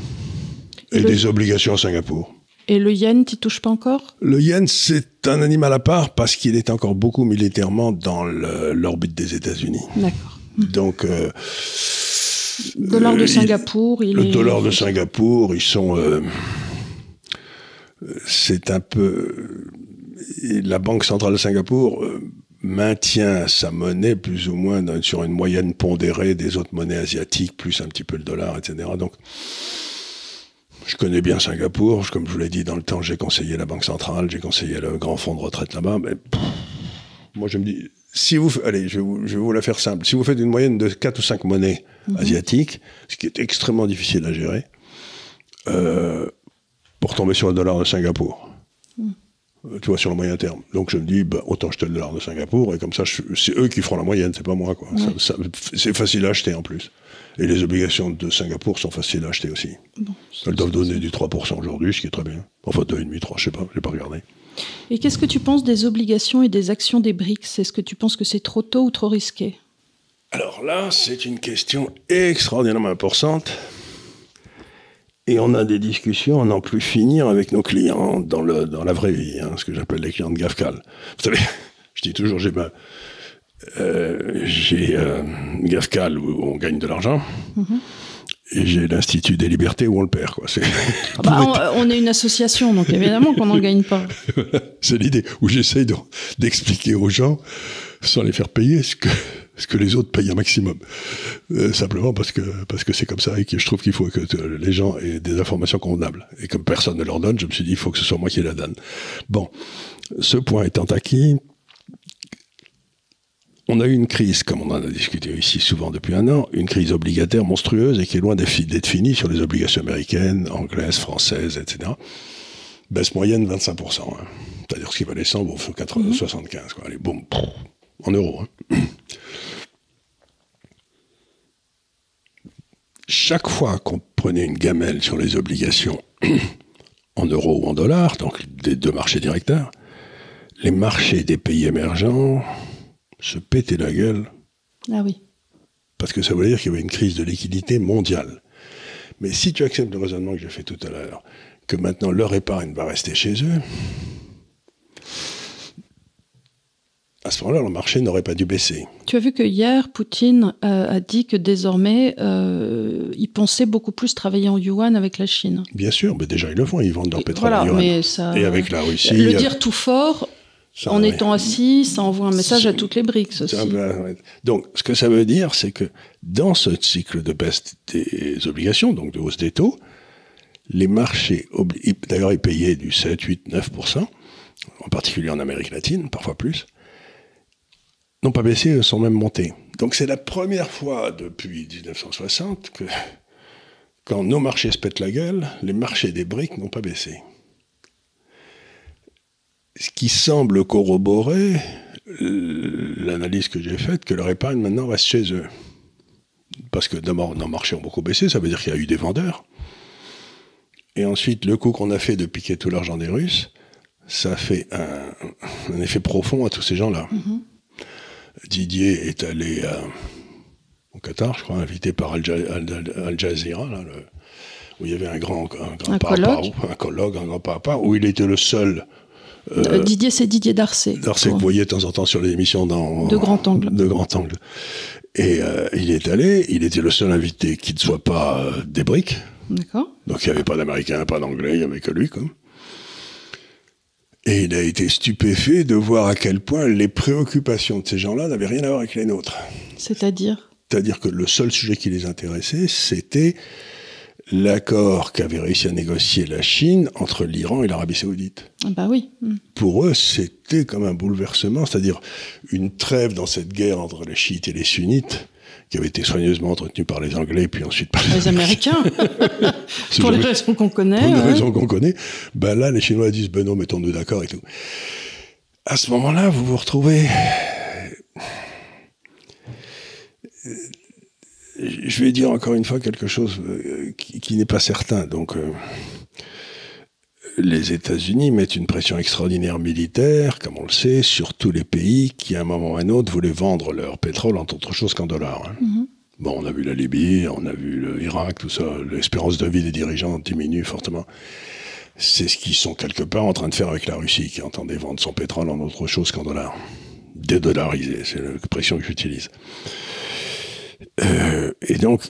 Et
Le-
des obligations à Singapour.
Et le yen, tu touches pas encore?
Le yen, c'est un animal à part parce qu'il est encore beaucoup militairement dans l'orbite des États-Unis.
D'accord.
Donc, euh,
Dollar de
il-
Singapour, il,
le
est...
dollar de Singapour, ils sont. euh, c'est un peu. La Banque centrale de Singapour euh, maintient sa monnaie plus ou moins dans- sur une moyenne pondérée des autres monnaies asiatiques, plus un petit peu le dollar, etc. Donc, je connais bien Singapour. Comme je vous l'ai dit, dans le temps, j'ai conseillé la Banque centrale, j'ai conseillé le grand fonds de retraite là-bas. Mais pff, moi, je me dis, si vous, allez, je vais, vous, je vais vous la faire simple. Si vous faites une moyenne de 4 ou 5 monnaies asiatiques, ce qui est extrêmement difficile à gérer, euh, pour tomber sur le dollar de Singapour. Euh, Tu vois, sur le moyen terme. Donc je me dis, bah, autant acheter le dollar de Singapour, et comme ça, c'est eux qui feront la moyenne, c'est pas moi. quoi. Ça- ça- c'est facile à acheter en plus. Et les obligations de Singapour sont faciles à acheter aussi.
Bon,
Elles doivent donner du 3% aujourd'hui, ce qui est très bien. Enfin, 2,5, 3, je sais pas, j'ai pas regardé.
Et qu'est-ce que tu penses des obligations et des actions des BRICS? Est-ce que tu penses que c'est trop tôt ou trop risqué?
Alors là, c'est une question extraordinairement importante. Et on a des discussions à n'en plus finir avec nos clients dans, le, dans la vraie vie, hein, ce que j'appelle les clients de GAFCAL. Vous savez, <laughs> je dis toujours, j'ai ma, euh, j'ai euh, GAFCAL où on gagne de l'argent, et j'ai l'Institut des libertés où on le perd. Quoi. C'est,
Ah bah, on, on est une association, donc évidemment qu'on n'en gagne pas. <laughs>
c'est l'idée où j'essaye de- d'expliquer aux gens, sans les faire payer, ce que, ce que les autres payent un maximum. Euh, simplement parce que parce que c'est comme ça et que je trouve qu'il faut que euh, les gens aient des informations convenables. Et comme personne ne leur donne, je me suis dit, il faut que ce soit moi qui la donne. Bon, ce point étant acquis, on a eu une crise, comme on en a discuté ici souvent depuis un an, une crise obligataire monstrueuse et qui est loin d'être fi- d'être finie sur les obligations américaines, anglaises, françaises, etc. Baisse moyenne 25%. hein. C'est-à-dire ce qui valait 100, bon, faut 80, 75. Quoi. Allez, boum, en euros. hein. Chaque fois qu'on prenait une gamelle sur les obligations en euros ou en dollars, donc des deux marchés directeurs, les marchés des pays émergents se pétaient la gueule
Ah oui.
parce que ça voulait dire qu'il y avait une crise de liquidité mondiale. Mais si tu acceptes le raisonnement que j'ai fait tout à l'heure, que maintenant leur épargne va rester chez eux, à ce moment-là, le marché n'aurait pas dû baisser.
Tu as vu que hier, Poutine euh, a dit que désormais, euh, il pensait beaucoup plus travailler en yuan avec la Chine.
Bien sûr, mais déjà ils le font, ils vendent leur pétrole
voilà,
en yuan.
mais ça,
Et avec la Russie.
le
euh,
dire tout fort,
ça,
en étant assis, ça envoie un message à toutes les BRICS aussi.
Donc, ce que ça veut dire, c'est que dans ce cycle de baisse des obligations, donc de hausse des taux, les marchés, d'ailleurs, ils payaient du 7, 8, 9%, en particulier en Amérique latine, parfois plus, n'ont pas baissé, sont même montés. Donc, c'est la première fois depuis 1960 que, quand nos marchés se pètent la gueule, les marchés des briques n'ont pas baissé. Ce qui semble corroborer euh, l'analyse que j'ai faite, que leur épargne maintenant reste chez eux. Parce que d'abord, nos marchés ont beaucoup baissé, ça veut dire qu'il y a eu des vendeurs. Et ensuite, le coup qu'on a fait de piquer tout l'argent des Russes, ça fait un, un effet profond à tous ces gens-là. Didier est allé à- au Qatar, je crois, invité par Al, Ja- Al- Al Jazeera, là, le- où il y avait un grand, un grand
Un
papa,
colloque.
un colloque, un grand papa, où il était le seul
Euh, Didier, c'est Didier Darcé.
Darcy que vous voyez de temps en temps sur les émissions dans,
De grand angle.
De grand angle. Et euh, il est allé, il était le seul invité qui ne soit pas euh, des briques.
D'accord.
Donc il n'y avait pas d'américain, pas d'anglais, il n'y avait que lui. Et il a été stupéfait de voir à quel point les préoccupations de ces gens-là n'avaient rien à voir avec les nôtres.
C'est-à-dire?
C'est-à-dire que le seul sujet qui les intéressait, c'était l'accord qu'avait réussi à négocier la Chine entre l'Iran et l'Arabie saoudite.
Ah bah oui. Mm.
Pour eux, c'était comme un bouleversement, c'est-à-dire une trêve dans cette guerre entre les chiites et les sunnites qui avait été soigneusement entretenue par les Anglais, puis ensuite par
les, Américains. <laughs> pour les raisons qu'on connaît.
Pour les raisons qu'on connaît. Ben là, les Chinois disent, ben non, mettons-nous d'accord et tout. À ce moment-là, vous vous retrouvez je vais dire encore une fois quelque chose euh, qui, n'est pas certain. Donc, euh, les États-Unis mettent une pression extraordinaire militaire, comme on le sait, sur tous les pays qui, à un moment ou à un autre, voulaient vendre leur pétrole, entre autres choses qu'en dollars. Hein. Mm-hmm. Bon, on a vu la Libye, on a vu l'Irak, tout ça. L'espérance de vie des dirigeants diminue fortement. C'est ce qu'ils sont quelque part en train de faire avec la Russie, qui entendait vendre son pétrole en autre chose qu'en dollars. Dédollariser, c'est l'expression que j'utilise. Euh, et donc,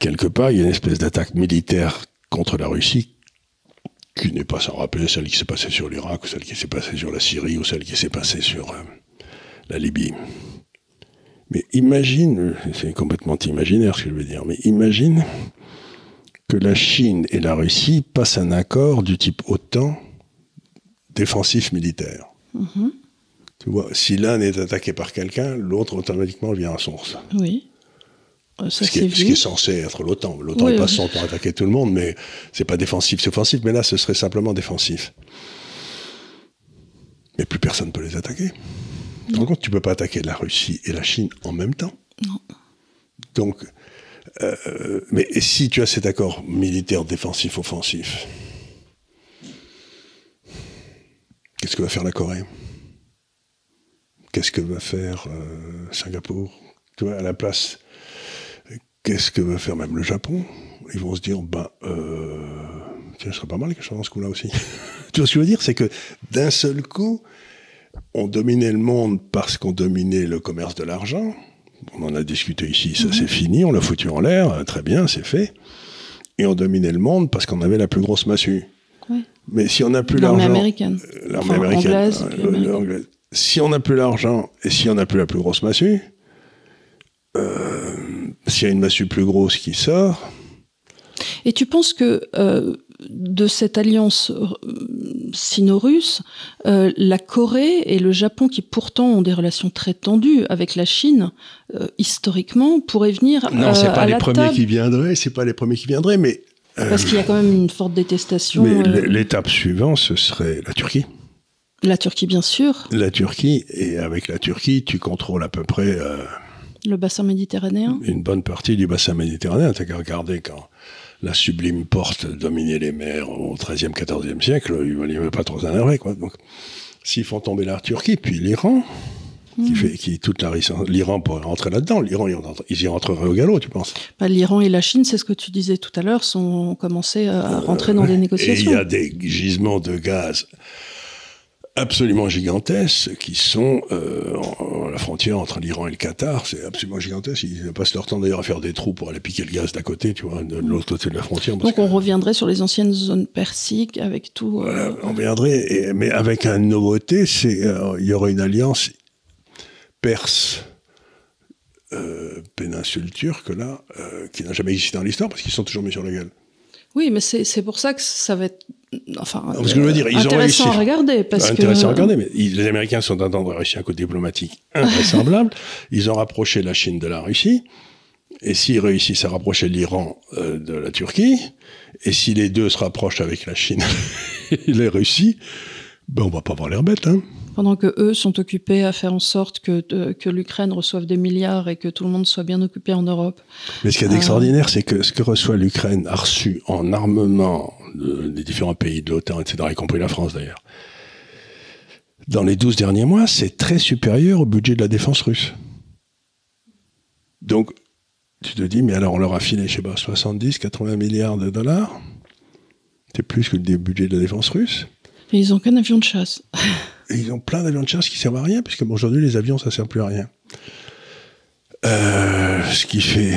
quelque part, il y a une espèce d'attaque militaire contre la Russie qui n'est pas sans rappeler celle qui s'est passée sur l'Irak, ou celle qui s'est passée sur la Syrie, ou celle qui s'est passée sur euh, la Libye. Mais imagine, c'est complètement imaginaire ce que je veux dire, mais imagine que la Chine et la Russie passent un accord du type OTAN défensif militaire. Mm-hmm. Tu vois, si l'un est attaqué par quelqu'un, l'autre automatiquement vient à source.
Oui.
Euh, ce, qui est, censé être l'OTAN. L'OTAN oui, passe son temps à attaquer tout le monde, mais c'est pas défensif, c'est offensif. Mais là, ce serait simplement défensif. Mais plus personne ne peut les attaquer. Donc, tu peux pas attaquer la Russie et la Chine en même temps.
Non.
Donc, euh, mais si tu as cet accord militaire défensif-offensif, qu'est-ce que va faire la Corée? Qu'est-ce que va faire euh, Singapour? Tu vois, à la place Qu'est-ce que va faire même le Japon? Ils vont se dire, ben, euh, tiens, ce serait pas mal que je fasse ce coup-là aussi. <laughs> tu vois ce que je veux dire? C'est que d'un seul coup, on dominait le monde parce qu'on dominait le commerce de l'argent. On en a discuté ici, ça c'est fini, on l'a foutu en l'air, euh, très bien, c'est fait. Et on dominait le monde parce qu'on avait la plus grosse massue.
Oui.
Mais si on n'a plus l'argent... L'armée
américaine.
Euh, l'armée américaine.
Anglaise,
anglaise. Si on n'a plus l'argent et si on n'a plus la plus grosse massue, euh, s'il y a une massue plus grosse qui sort.
Et tu penses que euh, de cette alliance euh, sino-russe, la Corée et le Japon, qui pourtant ont des relations très tendues avec la Chine, historiquement, pourraient venir.
Non, c'est pas les premiers qui viendraient, c'est pas les premiers qui viendraient, mais.
Parce qu'il y a quand même une forte détestation.
Mais l'étape suivante, ce serait la Turquie.
La Turquie, bien sûr.
La Turquie, et avec la Turquie, tu contrôles à peu près
le bassin méditerranéen
Une bonne partie du bassin méditerranéen. T'as qu'à regarder quand la sublime porte dominait les mers au XIIIe, XIVe siècle, il n'y avait pas trop énervé, quoi. Donc, s'ils font tomber la Turquie, puis l'Iran, qui hmm. fait, qui toute la l'Iran pourrait rentrer là-dedans. L'Iran, ils y rentreraient au galop, tu penses?
Bah, L'Iran et la Chine, c'est ce que tu disais tout à l'heure, sont commencé à rentrer dans des négociations.
Et il y a des gisements de gaz absolument gigantesques qui sont euh, à la frontière entre l'Iran et le Qatar. C'est absolument gigantesque. Ils passent leur temps d'ailleurs à faire des trous pour aller piquer le gaz d'à côté, tu vois, de l'autre côté de la frontière.
Donc on reviendrait sur les anciennes zones persiques avec tout.
Euh... on reviendrait, mais avec une nouveauté, c'est euh, il y aurait une alliance perse. Euh, péninsule turque là, qui n'a jamais existé dans l'histoire parce qu'ils sont toujours mis sur la gueule.
Oui, mais c'est pour ça que ça va être enfin,
parce que je veux dire, ils
intéressant à regarder. Parce
intéressant à regarder, mais les Américains sont en train de réussir un coup diplomatique invraisemblable. <laughs> ils ont rapproché la Chine de la Russie. Et s'ils réussissent à rapprocher l'Iran euh, de la Turquie, et si les deux se rapprochent avec la Chine <laughs> et la Russie, ben on va pas voir l'air bête. Hein
pendant que eux sont occupés à faire en sorte que, que l'Ukraine reçoive des milliards et que tout le monde soit bien occupé en Europe.
Mais ce qui est euh, extraordinaire, c'est que ce que reçoit l'Ukraine a reçu en armement des différents pays de l'OTAN, etc., y compris la France d'ailleurs, dans les 12 derniers mois, c'est très supérieur au budget de la défense russe. Donc, tu te dis, mais alors on leur a filé, je sais pas, 70, 80 milliards de dollars? C'est plus que le budget de la défense russe.
Mais ils n'ont qu'un avion de chasse.
ils ont plein d'avions de chasse qui servent à rien, puisque aujourd'hui, les avions, ça sert plus à rien. Euh, ce qui fait.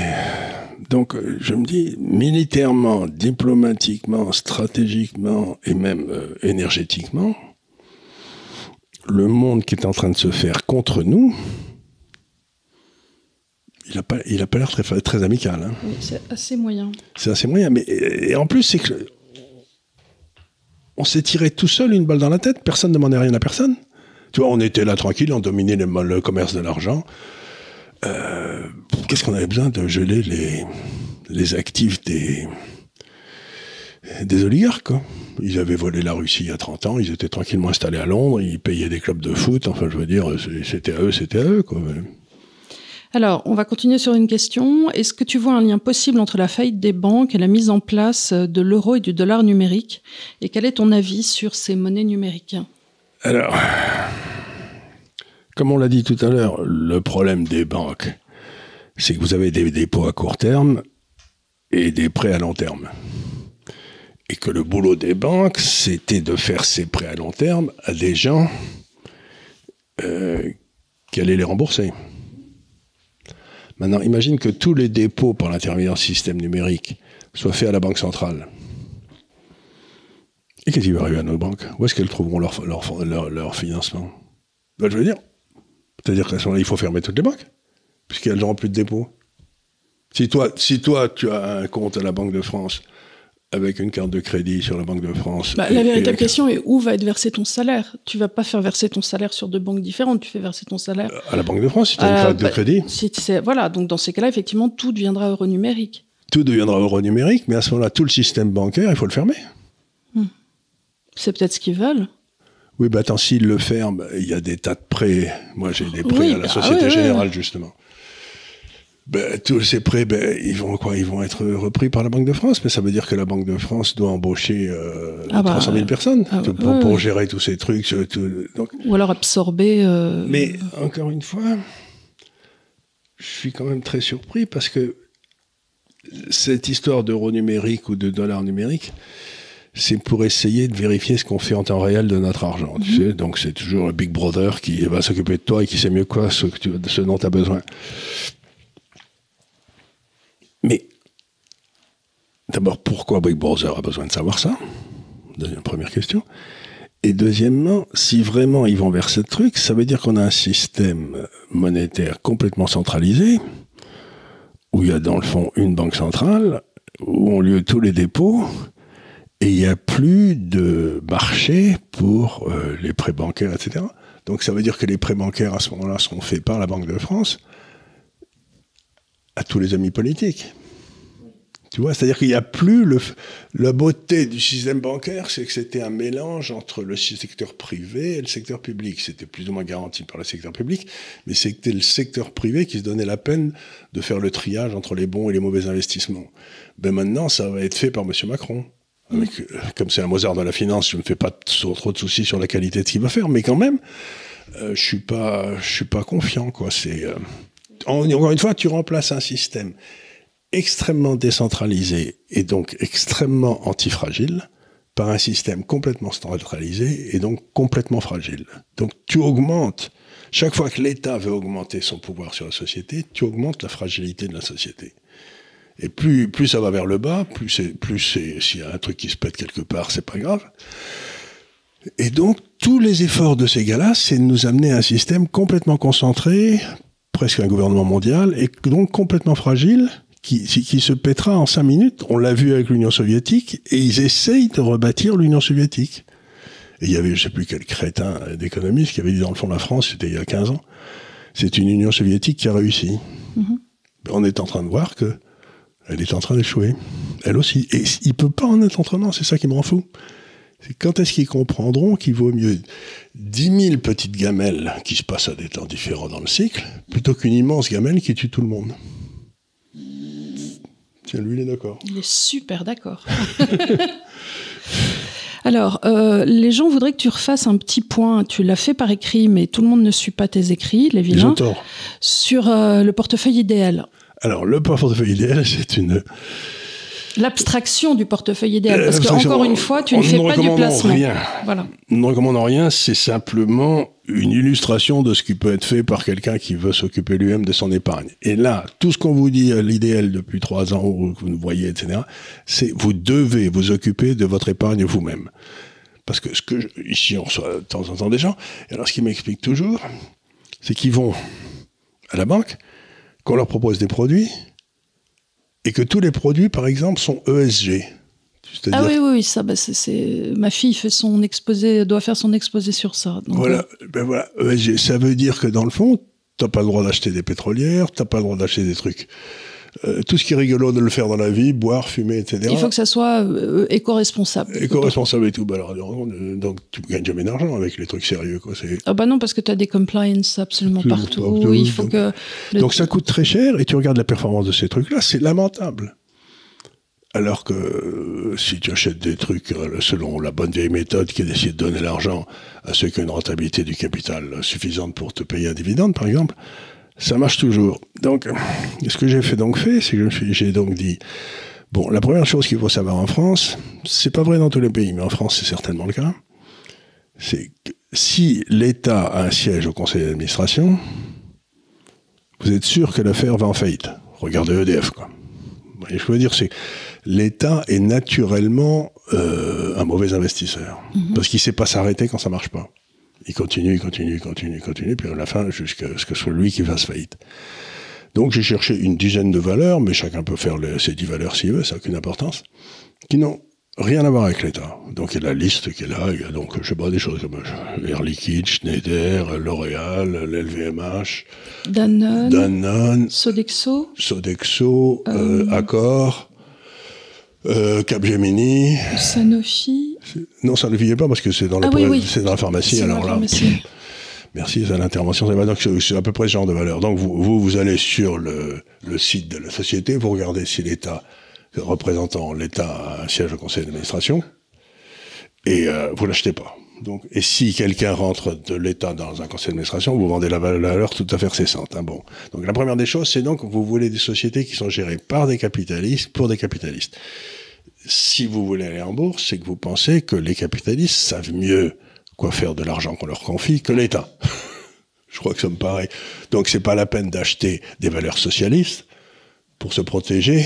Donc, je me dis, militairement, diplomatiquement, stratégiquement et même euh, énergétiquement, le monde qui est en train de se faire contre nous, il n'a pas, il a pas l'air très, très amical. Hein.
Oui, c'est assez moyen.
C'est assez moyen. Mais, et en plus, c'est que on s'est tiré tout seul une balle dans la tête. Personne ne demandait rien à personne. Tu vois, on était là tranquille, on dominait le, commerce de l'argent. Euh, qu'est-ce qu'on avait besoin de geler les, les actifs des, des oligarques, quoi. Ils avaient volé la Russie il y a 30 ans, ils étaient tranquillement installés à Londres, ils payaient des clubs de foot, enfin, je veux dire, c'était à eux, c'était à eux, quoi.
Alors, on va continuer sur une question. Est-ce que tu vois un lien possible entre la faillite des banques et la mise en place de l'euro et du dollar numérique? Et quel est ton avis sur ces monnaies numériques?
Alors, comme on l'a dit tout à l'heure, le problème des banques, c'est que vous avez des dépôts à court terme et des prêts à long terme. Et que le boulot des banques, c'était de faire ces prêts à long terme à des gens euh, qui allaient les rembourser. Maintenant, imagine que tous les dépôts par l'intermédiaire du système numérique soient faits à la Banque centrale. Et qu'est-ce qui va arriver à nos banques? Où est-ce qu'elles trouveront leur, leur, financement? Ben, Je veux dire, c'est-à-dire qu'à ce moment-là, il faut fermer toutes les banques, puisqu'elles n'auront plus de dépôts. Si toi, si toi, tu as un compte à la Banque de France avec une carte de crédit sur la Banque de France.
Bah, la véritable question est où va être versé ton salaire? Tu vas pas faire verser ton salaire sur deux banques différentes, tu fais verser ton salaire
à la Banque de France si tu as une carte de bah, crédit.
Si voilà, donc dans ces cas-là, effectivement, tout deviendra euro numérique.
Tout deviendra euro numérique, mais à ce moment-là, tout le système bancaire, il faut le fermer.
Hmm. C'est peut-être ce qu'ils veulent.
Oui, bah attends, s'ils le ferment, il y a des tas de prêts. Moi, j'ai des prêts à la bah, Société Générale, justement ben, tous ces prêts, ben, ils vont quoi Ils vont être repris par la Banque de France, mais ça veut dire que la Banque de France doit embaucher euh, 300 000 ah bah, personnes ah pour, gérer tous ces trucs.
donc... Ou alors absorber. Euh...
Mais encore une fois, je suis quand même très surpris parce que cette histoire d'euro numérique ou de dollar numérique, c'est pour essayer de vérifier ce qu'on fait en temps réel de notre argent. Tu mhm. sais Donc c'est toujours un Big Brother qui va s'occuper de toi et qui sait mieux quoi ce dont tu as besoin. Mais d'abord, pourquoi Big Brother a besoin de savoir ça? Première question. Et deuxièmement, si vraiment ils vont vers ce truc, ça veut dire qu'on a un système monétaire complètement centralisé, où il y a dans le fond une banque centrale, où ont lieu tous les dépôts, et il n'y a plus de marché pour euh, les prêts bancaires, etc. Donc ça veut dire que les prêts bancaires à ce moment-là seront faits par la Banque de France, à tous les amis politiques. Tu vois, c'est-à-dire qu'il n'y a plus le, la beauté du système bancaire, c'est que c'était un mélange entre le secteur privé et le secteur public. C'était plus ou moins garanti par le secteur public, mais c'était le secteur privé qui se donnait la peine de faire le triage entre les bons et les mauvais investissements. Ben maintenant, ça va être fait par M. Macron. Avec, euh, comme c'est un Mozart de la finance, je ne me fais pas trop, de soucis sur la qualité de ce qu'il va faire, mais quand même, euh, je suis pas, je suis pas confiant, quoi. C'est euh, encore une fois, tu remplaces un système extrêmement décentralisé et donc extrêmement antifragile par un système complètement centralisé et donc complètement fragile. Donc tu augmentes, chaque fois que l'État veut augmenter son pouvoir sur la société, tu augmentes la fragilité de la société. Et plus, ça va vers le bas, plus c'est, s'il y a un truc qui se pète quelque part, c'est pas grave. Et donc, tous les efforts de ces gars-là, c'est de nous amener à un système complètement concentré, presque un gouvernement mondial, et donc complètement fragile, qui, qui se pètera en cinq minutes. On l'a vu avec l'Union soviétique, et ils essayent de rebâtir l'Union soviétique. Et il y avait, je sais plus quel crétin d'économiste qui avait dit dans le fond la France, c'était il y a 15 ans, c'est une Union soviétique qui a réussi. Mm-hmm. On est en train de voir que elle est en train d'échouer. Elle aussi. Et il peut pas en être autrement, c'est ça qui me rend fou. C'est quand est-ce qu'ils comprendront qu'il vaut mieux 10 000 petites gamelles qui se passent à des temps différents dans le cycle, plutôt qu'une immense gamelle qui tue tout le monde? Tiens, lui, il est d'accord.
Il est super d'accord. <laughs> Alors, euh, les gens voudraient que tu refasses un petit point. Tu l'as fait par écrit, mais tout le monde ne suit pas tes écrits, les vilains. Sur euh, le portefeuille idéal.
Alors, le portefeuille idéal, <laughs> c'est une
L'abstraction du portefeuille idéal, parce qu'encore une fois, tu ne fais pas du placement.
Rien. Voilà. Nous ne recommandons rien, c'est simplement une illustration de ce qui peut être fait par quelqu'un qui veut s'occuper lui-même de son épargne. Et là, tout ce qu'on vous dit à l'idéal depuis trois ans, ou que vous nous voyez, etc., c'est vous devez vous occuper de votre épargne vous-même. Parce que ce que ici on reçoit de temps en temps des gens, et alors ce qui m'explique toujours, c'est qu'ils vont à la banque, qu'on leur propose des produits et que tous les produits, par exemple, sont ESG.
Ah oui, oui, ça, bah, c'est, ma fille fait son exposé, doit faire son exposé sur ça.
voilà,
euh,
ben voilà, ESG, ça veut dire que dans le fond, t'as pas le droit d'acheter des pétrolières, t'as pas le droit d'acheter des trucs euh, tout ce qui est rigolo de le faire dans la vie, boire, fumer, etc.
Il faut que ça soit euh, éco-responsable.
Éco-responsable et tout. Bah alors, donc, tu gagnes jamais d'argent avec les trucs sérieux. Quoi.
Ah bah non, parce que tu as des compliance absolument partout. il faut
donc,
que
donc ça coûte très cher et tu regardes la performance de ces trucs-là, c'est lamentable. Alors que euh, si tu achètes des trucs selon la bonne vieille méthode qui est d'essayer de donner l'argent à ceux qui ont une rentabilité du capital suffisante pour te payer un dividende, par exemple, ça marche toujours. Donc, ce que j'ai fait donc fait, c'est que j'ai donc dit, bon, la première chose qu'il faut savoir en France, c'est pas vrai dans tous les pays, mais en France c'est certainement le cas, c'est que si l'État a un siège au conseil d'administration, vous êtes sûr que l'affaire va en faillite. Regardez EDF, quoi. Et je veux dire, c'est l'État est naturellement euh, un mauvais investisseur mhm. parce qu'il sait pas s'arrêter quand ça marche pas. Il continue, il continue, il continue, il continue, puis à la fin, jusqu'à ce que ce soit lui qui fasse faillite. Donc j'ai cherché une dizaine de valeurs, mais chacun peut faire les, ces dix valeurs s'il veut, ça n'a aucune importance, qui n'ont rien à voir avec l'État. Donc il y a la liste qui est là, il y a donc, je sais pas, des choses comme Air Liquide, Schneider, L'Oréal, l'LVMH,
Danone,
Danone,
Sodexo,
Sodexo, euh, euh Accor, euh, Capgemini.
Sanofi.
Non, Sanofi n'est pas parce que c'est dans,
ah,
c'est dans la pharmacie. Alors là, merci, c'est l'intervention. C'est à peu près ce genre de valeur. Donc vous, vous, allez sur le, le, site de la société, vous regardez si l'État, représentant l'État a un siège au conseil d'administration, et euh, vous l'achetez pas. Donc, et si quelqu'un rentre de l'État dans un conseil d'administration, vous vendez la valeur tout à fait cessante. Hein, bon. Donc la première des choses, c'est donc vous voulez des sociétés qui sont gérées par des capitalistes pour des capitalistes si vous voulez aller en bourse, c'est que vous pensez que les capitalistes savent mieux quoi faire de l'argent qu'on leur confie que l'État. <laughs> Je crois que ça me paraît. Donc c'est pas la peine d'acheter des valeurs socialistes pour se protéger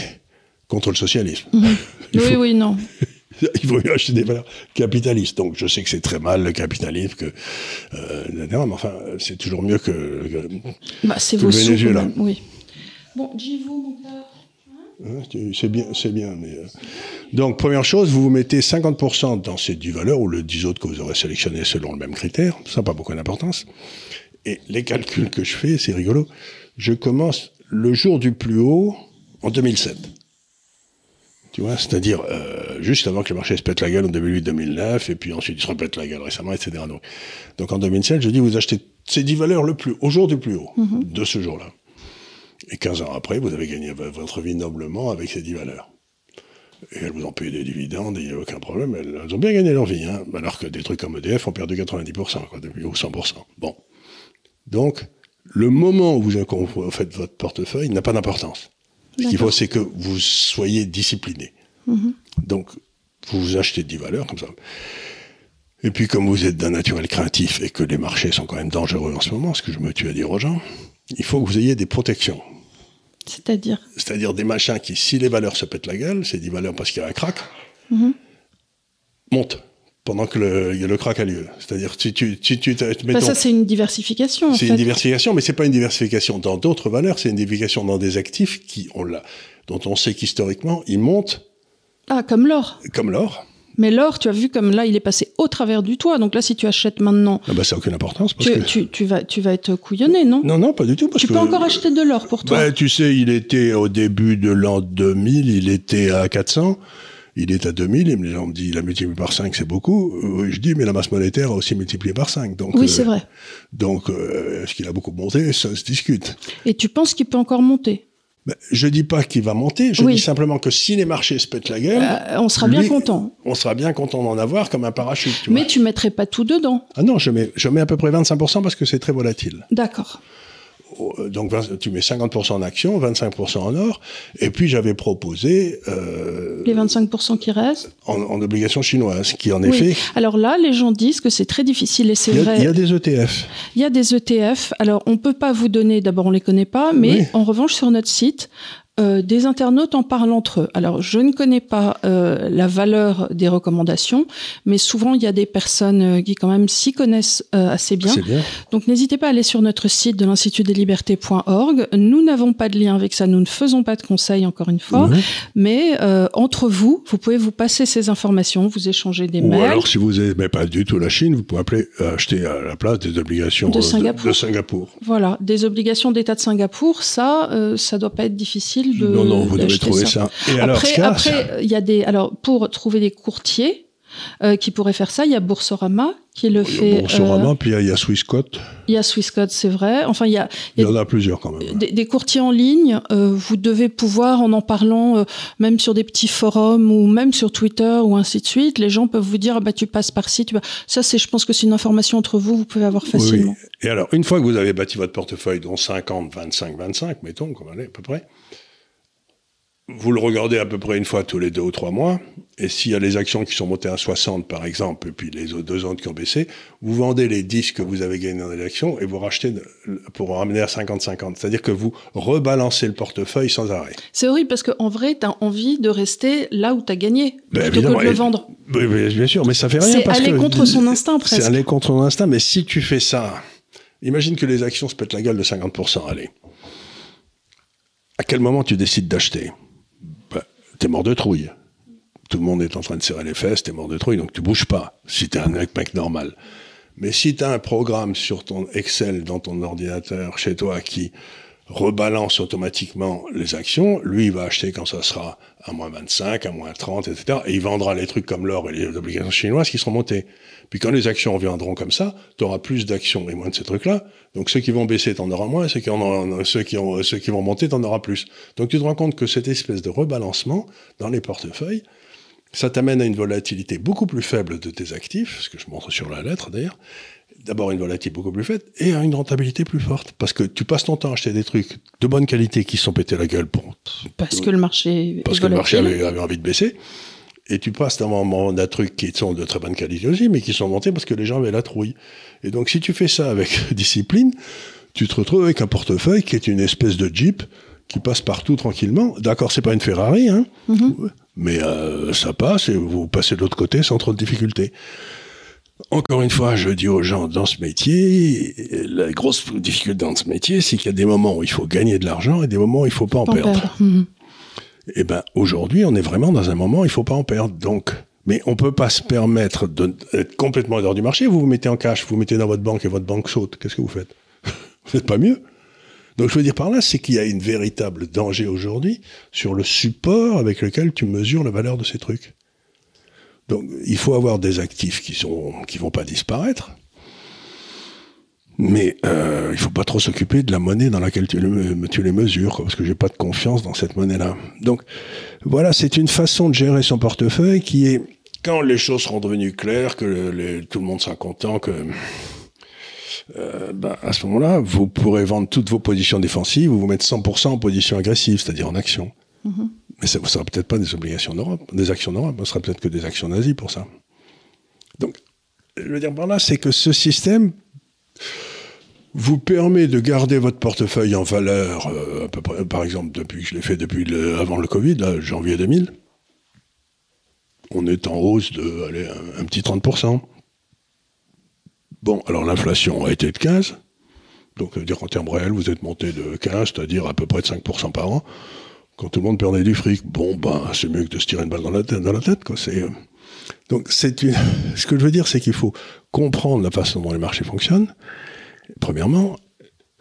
contre le socialisme.
Mhm. <laughs> oui, oui, non. <laughs>
Il vaut mieux acheter des valeurs capitalistes. Donc je sais que c'est très mal le capitalisme, que euh, mais enfin c'est toujours mieux que,
bah, c'est vos Venezuela. oui. Bon, vous, mon père.
Hein, c'est bien, c'est bien. Mais, euh. Donc, première chose, vous vous mettez 50% dans ces 10 valeurs ou le 10 autres que vous aurez sélectionné selon le même critère. Ça n'a pas beaucoup d'importance. Et les calculs que je fais, c'est rigolo. Je commence le jour du plus haut en 2007. Tu vois, c'est-à-dire euh, juste avant que le marché se pète la gueule en 2008-2009, et puis ensuite il se repète la gueule récemment, etc. Donc, donc en 2007, je dis, vous achetez ces 10 valeurs le plus, au jour du plus haut mm-hmm. de ce jour-là. Et 15 ans après, vous avez gagné votre vie noblement avec ces 10 valeurs. Et elles vous ont payé des dividendes, il n'y a aucun problème, elles, ont bien gagné leur vie, hein, alors que des trucs comme EDF ont perdu 90%, quoi, ou 100%. Bon. Donc, le moment où vous faites votre portefeuille n'a pas d'importance. Ce qu'il faut, c'est que vous soyez discipliné. Mm-hmm. Donc, vous vous achetez 10 valeurs comme ça. Et puis, comme vous êtes d'un naturel craintif et que les marchés sont quand même dangereux en ce moment, ce que je me tue à dire aux gens, il faut que vous ayez des protections.
C'est-à-dire
C'est-à-dire des machins qui, si les valeurs se pètent la gueule, c'est des valeurs parce qu'il y a un crack, mhm. montent pendant que le, le crack a lieu. C'est-à-dire, si tu, si tu
bah, ça, c'est une diversification.
C'est une diversification, mais c'est pas une diversification dans d'autres valeurs, c'est une diversification dans des actifs qui, on l'a, dont on sait qu'historiquement, ils montent.
Ah, comme l'or.
Comme l'or.
Mais l'or, tu as vu comme là, il est passé au travers du toit. Donc là, si tu achètes maintenant.
Ah bah, ça n'a aucune importance.
Parce tu, que... tu, tu, vas, tu vas être couillonné, non?
Non, non, pas du tout.
tu peux encore acheter de l'or pour toi.
Bah, tu sais, il était au début de l'an 2000, il était à 400. Il est à 2000, et les gens me disent, il a multiplié par 5, c'est beaucoup. je dis, mais la masse monétaire a aussi multiplié par 5. Donc,
oui, c'est euh, vrai.
Donc, euh, est-ce qu'il a beaucoup monté? Ça se discute.
Et tu penses qu'il peut encore monter?
Je dis pas qu'il va monter, je dis simplement que si les marchés se pètent la gueule,
euh, on sera bien content.
On sera bien content d'en avoir comme un parachute.
Tu Mais tu mettrais pas tout dedans.
Ah non, je mets, je mets à peu près 25% parce que c'est très volatile.
D'accord.
Euh, donc tu mets 50% en actions, 25% en or, et puis j'avais proposé...
Euh, les 25% qui restent
en, en obligations chinoises, qui en effet...
Alors là, les gens disent que c'est très difficile, et c'est vrai...
Il y a des ETF.
Il y a des ETF, alors on peut pas vous donner, d'abord on les connaît pas, mais en revanche sur notre site, euh, des internautes en parlent entre eux. Alors, je ne connais pas euh, la valeur des recommandations, mais souvent, il y a des personnes euh, qui, quand même, s'y connaissent assez bien.
bien.
Donc, n'hésitez pas à aller sur notre site de l'Institut des libertés.org. Nous n'avons pas de lien avec ça, nous ne faisons pas de conseils, encore une fois, mais entre vous, vous pouvez vous passer ces informations, vous échanger des
Ou
mails.
alors, si vous n'aimez pas du tout la Chine, vous pouvez appeler, acheter à la place des obligations
De Singapour.
de Singapour.
Voilà, des obligations d'État de Singapour, ça, ça doit pas être difficile de.
non, non, vous devez trouver ça. Et alors,
Après,
a,
après, il y a des. Alors, pour trouver des courtiers euh, qui pourraient faire ça, il y a Boursorama qui le fait.
Boursorama,
euh,
puis il y a Swissquote.
il y a Swissquote, c'est vrai. Enfin, il y a,
Il y en a plusieurs quand même.
des, des courtiers en ligne. euh, vous devez pouvoir, en en parlant, même sur des petits forums ou même sur Twitter ou ainsi de suite, les gens peuvent vous dire, ah bah tu passes par ci, tu vas. Ça, c'est, je pense que c'est une information entre vous, vous pouvez avoir facilement.
Oui. Et alors, une fois que vous avez bâti votre portefeuille, dont 50, 25, 25, mettons, comme elle est à peu près, vous le regardez à peu près une fois tous les deux ou trois mois, et s'il y a les actions qui sont montées à 60, par exemple, et puis les autres deux autres qui ont baissé, vous vendez les 10 que vous avez gagnés dans les actions et vous rachetez pour ramener à 50-50. C'est-à-dire que vous rebalancez le portefeuille sans arrêt.
C'est horrible parce qu'en vrai, tu as envie de rester là où tu as gagné
Ben,
plutôt que de le vendre.
Oui, oui, bien sûr, mais ça fait rien
C'est aller
que
contre son instinct
C'est
presque.
aller contre son instinct, mais si tu fais ça, imagine que les actions se pètent la gueule de 50%, allez. À quel moment tu décides d'acheter? ben, T'es mort de trouille. Tout le monde est en train de serrer les fesses, t'es mort de trouille, donc tu bouges pas, si t'es un mec, normal. Mais si t'as un programme sur ton Excel dans ton ordinateur chez toi qui rebalance automatiquement les actions, lui, il va acheter quand ça sera à moins 25, à moins 30, etc. Et il vendra les trucs comme l'or et les obligations chinoises qui seront montées. Puis quand les actions reviendront comme ça, tu auras plus d'actions et moins de ces trucs-là. Donc ceux qui vont baisser, t'en auras moins, ceux qui, en auront- ceux qui, ont, ceux qui vont monter, t'en auras plus. Donc tu te rends compte que cette espèce de rebalancement dans les portefeuilles, ça t'amène à une volatilité beaucoup plus faible de tes actifs, ce que je montre sur la lettre d'ailleurs. D'abord une volatilité beaucoup plus faible et à une rentabilité plus forte. Parce que tu passes ton temps à acheter des trucs de bonne qualité qui sont pétés la gueule pour
Parce que le marché
parce que le marché avait, avait envie de baisser. Et tu passes moment d'un truc qui sont de très bonne qualité aussi, mais qui sont montés parce que les gens avaient la trouille. Et donc, si tu fais ça avec <laughs> discipline, tu te retrouves avec un portefeuille qui est une espèce de Jeep qui passe partout tranquillement. D'accord, c'est pas une Ferrari, hein, mais euh, ça passe et vous passez de l'autre côté sans trop de difficultés. Encore une fois, je dis aux gens dans ce métier, la grosse difficulté dans ce métier, c'est qu'il y a des moments où il faut gagner de l'argent et des moments où il faut pas en
Pas
perdre.
perdre. Mhm.
Eh ben, aujourd'hui, on est vraiment dans un moment où il faut pas en perdre. Donc, mais on peut pas se permettre d'être complètement hors du marché. Vous vous mettez en cash, vous mettez dans votre banque et votre banque saute. Qu'est-ce que vous faites? <laughs> Vous n'êtes pas mieux? Donc, je veux dire par là, c'est qu'il y a une véritable danger aujourd'hui sur le support avec lequel tu mesures la valeur de ces trucs. Donc, il faut avoir des actifs qui sont, qui vont pas disparaître. Mais euh, il faut pas trop s'occuper de la monnaie dans laquelle tu, tu les mesures, parce que j'ai pas de confiance dans cette monnaie-là. Donc voilà, c'est une façon de gérer son portefeuille qui est, quand les choses seront devenues claires, que tout le monde sera content, que euh, ben, à ce moment-là, vous pourrez vendre toutes vos positions défensives, vous vous mettre 100% en position agressive, c'est-à-dire en action. Mais ça ne sera peut-être pas des obligations d'Europe, des actions d'Europe, ce sera peut-être que des actions nazies pour ça. Donc, je veux dire par là, c'est que ce système vous permet de garder votre portefeuille en valeur, euh, à peu près, par exemple, depuis que je l'ai fait depuis avant le Covid, là, janvier 2000. On est en hausse de un, petit 30%. Bon, alors l'inflation a été de 15. Donc, ça veut dire qu'en termes réels, vous êtes monté de 15, c'est-à-dire à peu près de 5% par an. Quand tout le monde perdait du fric, bon, ben, c'est mieux que de se tirer une balle dans la tête. Quoi. Euh, Donc, ce que je veux dire, c'est qu'il faut comprendre la façon dont les marchés fonctionnent. Premièrement,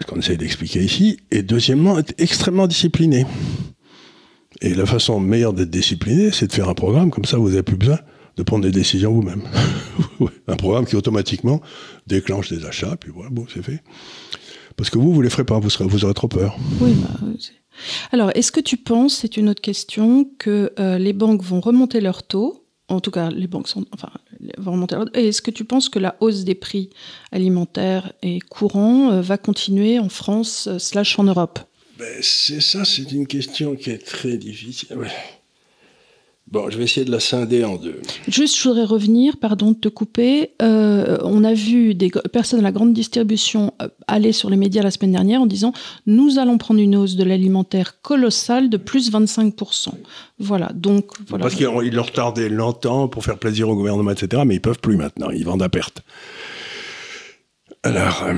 ce qu'on essaye d'expliquer ici, et deuxièmement, être extrêmement discipliné. Et la façon meilleure d'être discipliné, c'est de faire un programme, comme ça vous n'avez plus besoin de prendre des décisions vous-même. <laughs> un programme qui automatiquement déclenche des achats, puis voilà, bon, c'est fait. Parce que vous, vous les ferez pas, vous, aurez trop peur.
Oui, bah, Alors, est-ce que tu penses, c'est une autre question, que euh, les banques vont remonter leurs taux En tout cas, les banques sont, enfin, vont remonter leurs taux. Et est-ce que tu penses que la hausse des prix alimentaires et courants euh, va continuer en France euh, slash en Europe?
Ben, c'est ça, c'est une question qui est très difficile. Bon, je vais essayer de la scinder en deux.
Juste, je voudrais revenir, pardon de te couper. Euh, on a vu des personnes de la grande distribution euh, aller sur les médias la semaine dernière en disant nous allons prendre une hausse de l'alimentaire colossale de plus 25%. Voilà, donc voilà.
Parce qu'ils l'ont retardé longtemps pour faire plaisir au gouvernement, etc. Mais ils peuvent plus maintenant, ils vendent à perte. Alors, euh,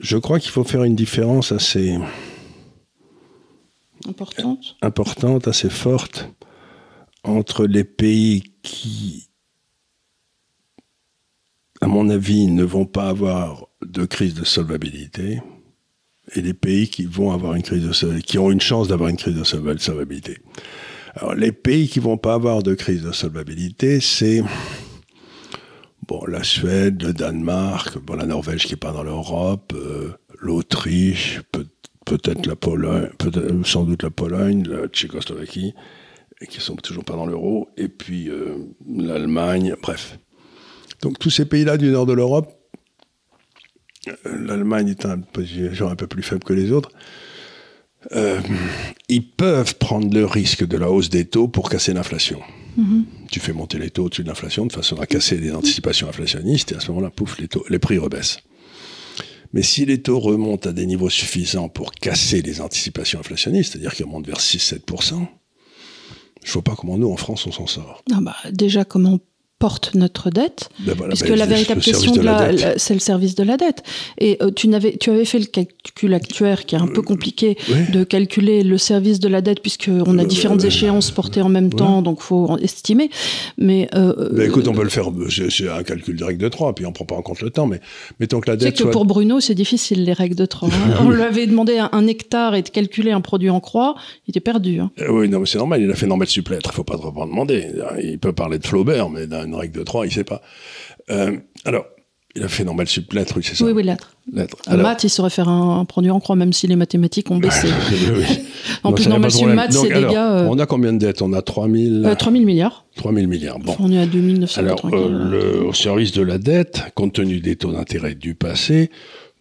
je crois qu'il faut faire une différence assez
importante.
importante, assez forte entre les pays qui, à mon avis, ne vont pas avoir de crise de solvabilité et les pays qui vont avoir une crise de qui ont une chance d'avoir une crise de solvabilité. Alors, les pays qui vont pas avoir de crise de solvabilité, c'est bon, la Suède, le Danemark, bon, la Norvège qui est pas dans l'Europe, euh, l'Autriche, peut peut-être la Pologne, peut sans doute la Pologne, la Tchécoslovaquie, qui sont toujours pas dans l'euro, et puis euh, l'Allemagne, bref. Donc tous ces pays-là du nord de l'Europe, euh, l'Allemagne est un, genre un peu plus faible que les autres, euh, ils peuvent prendre le risque de la hausse des taux pour casser l'inflation. Mm-hmm. Tu fais monter les taux au-dessus de l'inflation de façon à casser les anticipations inflationnistes, et à ce moment-là, pouf, les, taux, les prix rebaissent. Mais si les taux remontent à des niveaux suffisants pour casser les anticipations inflationnistes, c'est-à-dire qu'ils remontent vers 6-7%, je ne vois pas comment nous, en France, on s'en sort.
Ah bah, déjà, comment porte notre dette, ben puisque ben, la véritable question, c'est le service de la dette. Et euh, tu, avais, tu avais fait le calcul actuaire qui est un peu compliqué de calculer le service de la dette, puisqu'on a euh, différentes échéances portées en même temps, donc il faut estimer. Mais,
euh, ben, écoute, on peut le faire, c'est un calcul de règle de 3, puis on ne prend pas en compte le temps, mais mettons que la dette.
C'est que pour Bruno, c'est difficile les règles de 3. Hein. <laughs> on lui avait demandé un, hectare et de calculer un produit en croix, il était perdu. Hein.
oui, non, mais c'est normal, il a fait normal supplétre, il ne faut pas trop en demander. Il peut parler de Flaubert, mais d'un règle de 3, il sait pas. Euh, alors, il a fait normal sup lettres, oui, c'est ça
Oui, oui, lettres. En maths, il saurait faire un, produit en croix, même si les mathématiques ont baissé. <laughs> <laughs> en plus, normal sup maths, c'est des gars.
Euh, on a combien de dettes? On a 3000.
Euh, 3000 milliards.
3000 milliards. Bon.
On est à 2900
Alors, euh, le, au service de la dette, compte tenu des taux d'intérêt du passé,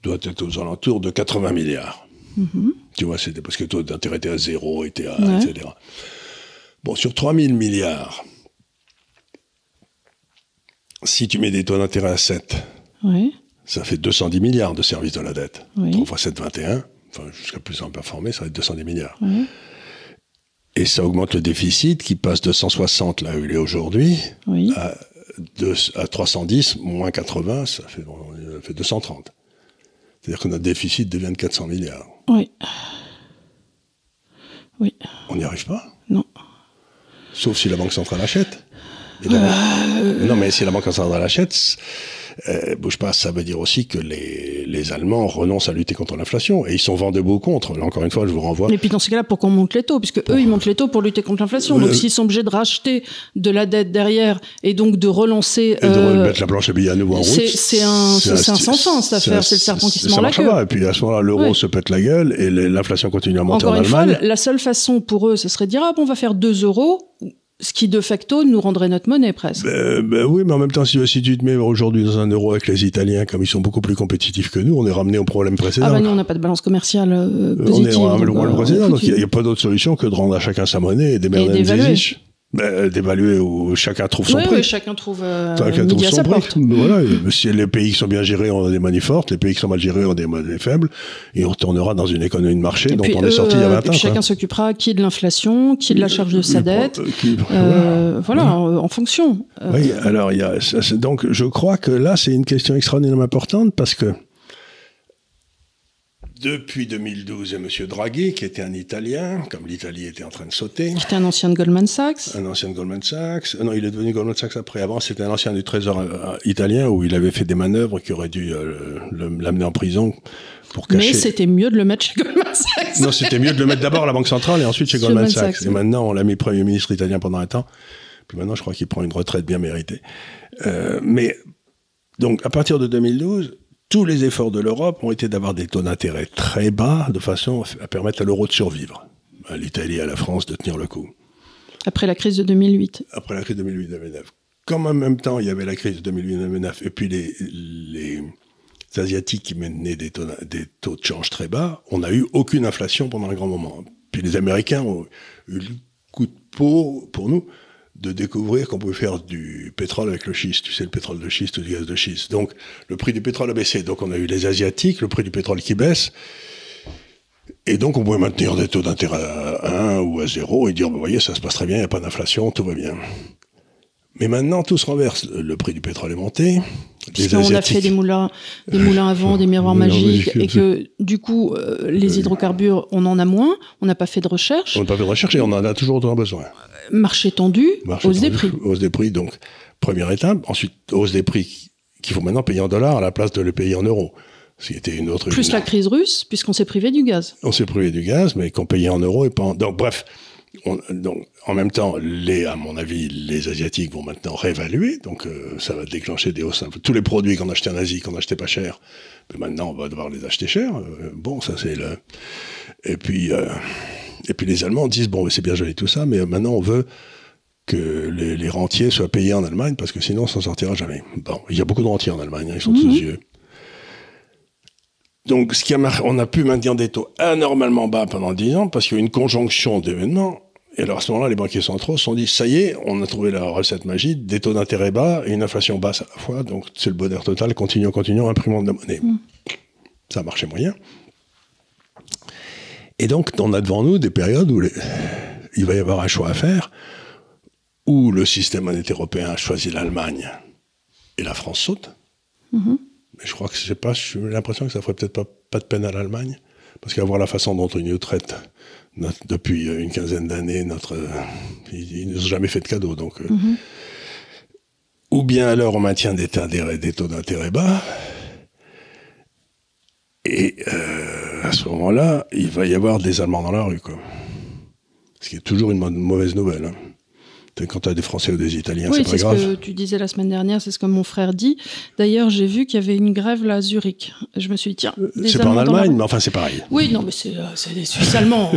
doit être aux alentours de 80 milliards. Mm-hmm. Tu vois, c'était parce que le taux d'intérêt était à zéro, était à, etc. Bon, sur 3000 milliards, si tu mets des taux d'intérêt à 7, ça fait 210 milliards de services de la dette. 3 fois 7, 21. Enfin, jusqu'à plus en performer, ça va être 210 milliards. Et ça augmente le déficit qui passe de 160 là où il est aujourd'hui à, à, 310 moins 80, ça fait, ça fait 230. C'est-à-dire que notre déficit devient de 400 milliards.
Oui.
Oui. On n'y arrive pas?
Non.
Sauf si la Banque centrale achète. Euh, non, mais si la Banque centrale achète, euh, bouge pas, ça veut dire aussi que les, les Allemands renoncent à lutter contre l'inflation et ils sont vent debout contre. Là, encore une fois, je vous renvoie.
Et puis dans ce cas-là, pourquoi on monte les taux? Puisque eux, ils montent les taux pour lutter contre l'inflation. Donc s'ils sont obligés de racheter de la dette derrière et donc de relancer.
Et de euh, remettre la planche à billets à nouveau en route.
C'est un, un, sans fin cette affaire. C'est le serpent qui se mord la queue.
Et puis à ce moment-là, l'euro se pète la gueule et l'inflation continue à monter
encore
en
Allemagne. Fois, la seule façon pour eux, ce serait de dire ah bon, on va faire 2 euros ce qui de facto nous rendrait notre monnaie presque.
Ben, ben oui, mais en même temps, si, tu te mets aujourd'hui dans un euro avec les Italiens, comme ils sont beaucoup plus compétitifs que nous, on est ramené au problème précédent. Ah
ben nous, on n'a pas de balance commerciale euh, positive.
On est ramené au problème précédent, donc il n'y a, pas d'autre solution que de rendre à chacun sa monnaie et d'émerger des ben, d'évaluer où chacun trouve son prix.
Oui, chacun trouve euh, chacun trouve son prix.
Voilà, si les pays qui sont bien gérés ont des monnaies fortes, les pays qui sont mal gérés ont des monnaies faibles, et on retournera dans une économie de marché dont on est sorti il y a 20 ans.
Chacun s'occupera qui de l'inflation, qui de la charge de sa dette, euh, voilà, en, fonction.
Euh. Oui, alors il y a, donc je crois que là c'est une question extraordinairement importante parce que depuis 2012, il y a M. Draghi, qui était un Italien, comme l'Italie était en train de sauter.
C'était un ancien de Goldman Sachs
Un ancien de Goldman Sachs. Euh, non, il est devenu Goldman Sachs après. Avant, c'était un ancien du Trésor euh, italien où il avait fait des manœuvres qui auraient dû euh, l'amener en prison pour cacher.
Mais c'était mieux de le mettre chez Goldman Sachs.
non, c'était mieux de le mettre d'abord à la Banque Centrale et ensuite chez Goldman, Sachs. Et maintenant, on l'a mis Premier ministre italien pendant un temps. Puis maintenant, je crois qu'il prend une retraite bien méritée. mais donc, à partir de 2012, tous les efforts de l'Europe ont été d'avoir des taux d'intérêt très bas de façon à permettre à l'euro de survivre, à l'Italie et à la France de tenir le coup.
Après la crise de 2008.
Après la crise de 2008-2009. Comme en même temps il y avait la crise de 2008-2009 et puis les, les Asiatiques qui menaient des taux, des taux de change très bas, on n'a eu aucune inflation pendant un grand moment. Puis les Américains ont eu le coup de peau pour nous de découvrir qu'on pouvait faire du pétrole avec le schiste, tu sais, le pétrole de schiste ou du gaz de schiste. Donc, le prix du pétrole a baissé. Donc, on a eu les Asiatiques, le prix du pétrole qui baisse. Et donc, on pouvait maintenir des taux d'intérêt à 1 ou à 0 et dire, vous voyez, ça se passe très bien, il n'y a pas d'inflation, tout va bien. Mais maintenant, tout se renverse. Le prix du pétrole est monté.
on a fait des moulins, des moulins à vent, <laughs> des miroirs magiques, et que du coup, euh, les hydrocarbures, on en a moins. On n'a pas fait de recherche.
On n'a pas fait de recherche et on en a toujours autant besoin.
Marché tendu, hausse des prix.
Hausse des prix, donc première étape. Ensuite, hausse des prix qu'il faut maintenant payer en dollars à la place de le payer en euros. C'était une autre.
Plus la crise russe, puisqu'on s'est privé du gaz.
On s'est privé du gaz, mais qu'on payait en euros et pas en. Donc bref, donc, en même temps, les, à mon avis, les Asiatiques vont maintenant réévaluer, donc euh, ça va déclencher des hausses. Tous les produits qu'on achetait en Asie, qu'on achetait pas cher, mais maintenant on va devoir les acheter cher. Euh, bon, ça c'est le. Et puis, euh, et puis les Allemands disent bon, c'est bien joli tout ça, mais maintenant on veut que les, rentiers soient payés en Allemagne parce que sinon on s'en sortira jamais. Bon, il y a beaucoup de rentiers en Allemagne, hein, ils sont tous mhm. yeux. Donc, ce qui a on a pu maintenir des taux anormalement bas pendant 10 ans parce qu'il y a eu une conjonction d'événements. Et alors, à ce moment-là, les banquiers centraux se sont dit, ça y est, on a trouvé la recette magique, des taux d'intérêt bas et une inflation basse à la fois. Donc, c'est le bonheur total, continuons, continuons, imprimons de la monnaie. Mm. Ça a marché moyen. Et donc, on a devant nous des périodes où il va y avoir un choix à faire, où le système monétaire européen a choisi l'Allemagne et la France saute. Mm-hmm je crois que je sais pas, j'ai l'impression que ça ferait peut-être pas, pas de peine à l'Allemagne, parce qu'à voir la façon dont ils nous traitent depuis une quinzaine d'années, notre, ils, ne nous ont jamais fait de cadeau, donc. Euh, mm-hmm. Ou bien alors on maintient des, des taux d'intérêt bas, et euh, à ce moment-là, il va y avoir des Allemands dans la rue, quoi. Ce qui est toujours une mauvaise nouvelle. Hein. Quand tu as des Français ou des Italiens, c'est pas grave.
c'est ce que tu disais la semaine dernière, c'est ce que mon frère dit. D'ailleurs, j'ai vu qu'il y avait une grève là à Zurich. Je me suis dit, tiens.
Euh, c'est pas en Allemagne, mais enfin, c'est pareil.
Oui, non, mais c'est euh, des Suisses allemands.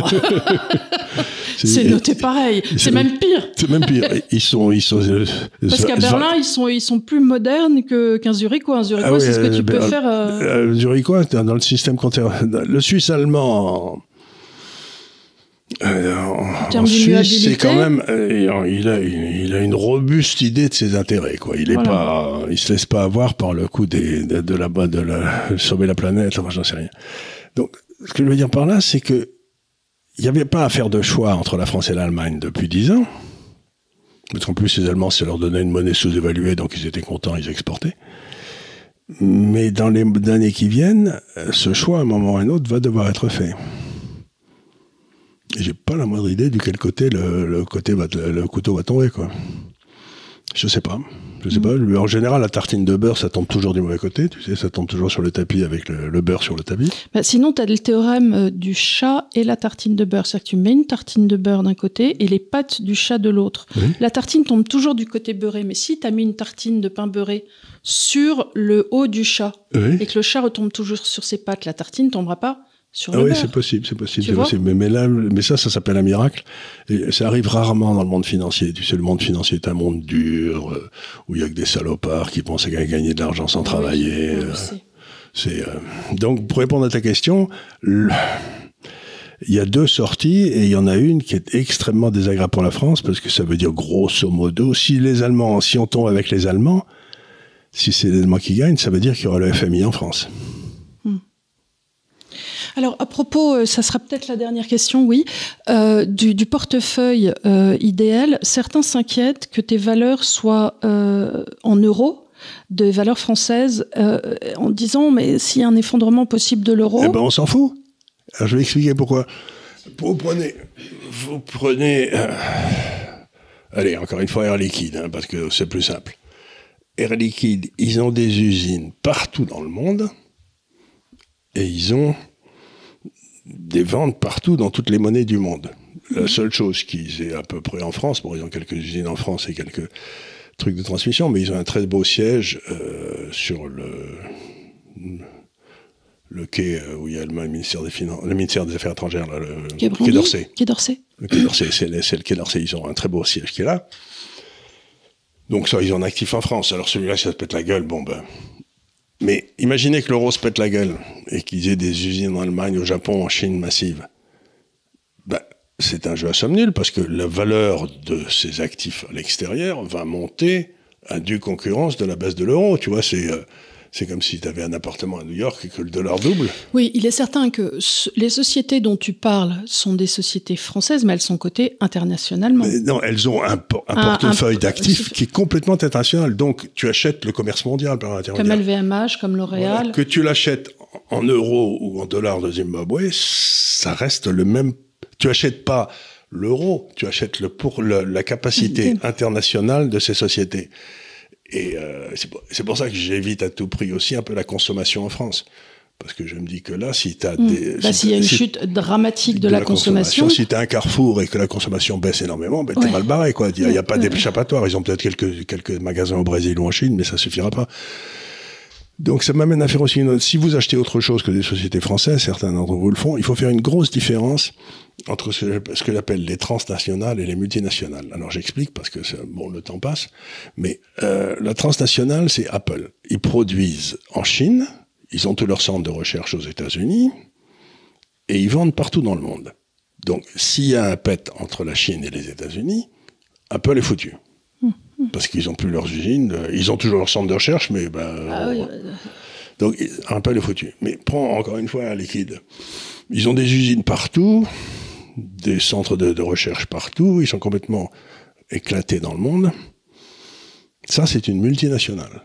<laughs> <laughs> c'est noté pareil. C'est même pire.
C'est même pire. <laughs> Ils sont. Ils sont
euh, Parce qu'à Berlin, ils sont, ils sont plus modernes qu'un Zurichois. Un Zurichois, ah c'est ce que tu peux faire.
Zurichois, dans le système. Le Suisse allemand euh, en, Suisse, c'est quand même, euh, il, a, il a une robuste idée de ses intérêts, quoi. Il est pas, il se laisse pas avoir par le coup des, de, de la, de la, sauver la planète, enfin, j'en sais rien. Donc, ce que je veux dire par là, c'est que il n'y avait pas à faire de choix entre la France et l'Allemagne depuis dix ans. Parce qu'en plus, les Allemands, ça leur donnait une monnaie sous-évaluée, donc ils étaient contents, ils exportaient. Mais dans les années qui viennent, ce choix, à un moment ou à un autre, va devoir être fait. J'ai pas la moindre idée du quel côté le, côté le couteau va tomber, quoi. Je sais pas. Je sais pas. Mm. En général, la tartine de beurre, ça tombe toujours du mauvais côté. Tu sais, ça tombe toujours sur le tapis avec le, beurre sur le tapis.
Bah, sinon, tu as le théorème euh, du chat et la tartine de beurre. C'est-à-dire que tu mets une tartine de beurre d'un côté et les pâtes du chat de l'autre. La tartine tombe toujours du côté beurré. Mais si tu as mis une tartine de pain beurré sur le haut du chat et que le chat retombe toujours sur ses pattes, la tartine tombera pas ah
oui, c'est possible, c'est possible, c'est possible. Mais, mais, là, mais ça, ça s'appelle un miracle. Et ça arrive rarement dans le monde financier. Tu sais, le monde financier est un monde dur, euh, où il y a que des salopards qui pensent à gagner de l'argent sans travailler. Euh, c'est, euh, donc, pour répondre à ta question, il y a deux sorties et il y en a une qui est extrêmement désagréable pour la France parce que ça veut dire grosso modo, si les Allemands, si on tombe avec les Allemands, si c'est les Allemands qui gagnent, ça veut dire qu'il y aura le FMI en France.
Alors, à propos, euh, ça sera peut-être la dernière question, oui, euh, du, portefeuille euh, idéal, certains s'inquiètent que tes valeurs soient en euros, des valeurs françaises, en disant, mais s'il y a un effondrement possible de l'euro...
Eh ben, on s'en fout. Je vais expliquer pourquoi. Vous prenez... Vous allez, encore une fois, Air Liquide, hein, parce que c'est plus simple. Air Liquide, ils ont des usines partout dans le monde et ils ont des ventes partout dans toutes les monnaies du monde. La mhm. seule chose qu'ils aient à peu près en France, bon, ils ont quelques usines en France et quelques trucs de transmission, mais ils ont un très beau siège euh, sur le le quai euh, où il y a le ministère des Finances, le ministère des Affaires étrangères, le quai, d'Orsay.
Quai d'Orsay.
Le quai d'Orsay, c'est le quai d'Orsay. Ils ont un très beau siège qui est là. Donc ça, ils ont un actif en France. Alors celui-là, ça se pète la gueule, bon ben, mais imaginez que l'euro se pète la gueule et qu'ils aient des usines en Allemagne, au Japon, en Chine massive. ben, c'est un jeu à somme nulle parce que la valeur de ces actifs à l'extérieur va monter à due concurrence de la baisse de l'euro. Tu vois, c'est euh, c'est comme si tu avais un appartement à New York et que le dollar double.
Oui, il est certain que les sociétés dont tu parles sont des sociétés françaises, mais elles sont cotées internationalement.
non, elles ont un, portefeuille d'actifs qui est complètement international. Donc, tu achètes le commerce mondial par
Comme LVMH, comme L'Oréal.
que tu l'achètes en euros ou en dollars de Zimbabwe, ça reste le même. Tu achètes pas l'euro, tu achètes le pour la capacité internationale de ces sociétés. Et euh, c'est pour, ça que j'évite à tout prix aussi un peu la consommation en France. Parce que je me dis que là, si tu as hmm. des.
Bah, s'il y a une chute dramatique de, la, consommation.
Si tu as un carrefour et que la consommation baisse énormément, ben, t'es mal barré, quoi. Il n'y a, pas d'échappatoire. Ils ont peut-être quelques, quelques magasins au Brésil ou en Chine, mais ça suffira pas. Donc ça m'amène à faire aussi une autre. Si vous achetez autre chose que des sociétés françaises, certains d'entre vous le font, il faut faire une grosse différence entre ce, que j'appelle les transnationales et les multinationales. Alors j'explique parce que bon, le temps passe, mais euh, la transnationale, c'est Apple. Ils produisent en Chine, ils ont tous leurs centres de recherche aux États-Unis, et ils vendent partout dans le monde. Donc s'il y a un pet entre la Chine et les États-Unis, Apple est foutu. Parce qu'ils n'ont plus leurs usines. Euh, ils ont toujours leur centre de recherche, mais ben, ah donc Apple est foutu. Mais prends encore une fois un liquide. Ils ont des usines partout, des centres de, recherche partout, ils sont complètement éclatés dans le monde. Ça, c'est une multinationale.